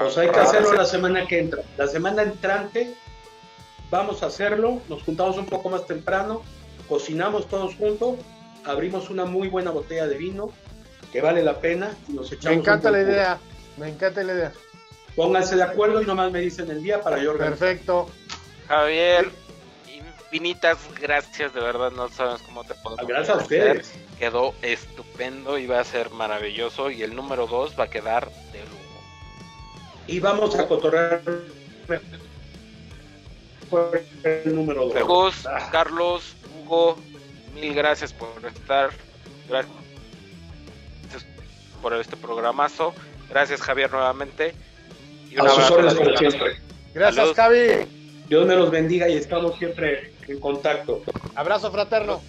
Pues hay que hacerlo la semana que entra. La semana entrante vamos a hacerlo. Nos juntamos un poco más temprano. Cocinamos todos juntos. Abrimos una muy buena botella de vino que vale la pena nos echamos. Me encanta la idea, me encanta la idea. Pónganse de acuerdo y nomás me dicen el día para yo Perfecto. Javier, infinitas gracias, de verdad no sabes cómo te podemos Gracias a ustedes. Quedó estupendo y va a ser maravilloso y el número 2 va a quedar de lujo. Y vamos a cotorrear el número 2. Carlos, Hugo, mil gracias por estar. Gracias por este programazo. Gracias, Javier, nuevamente. Y a sus como siempre. Gracias, Javi. Dios me los bendiga y estamos siempre en contacto. Abrazo fraterno.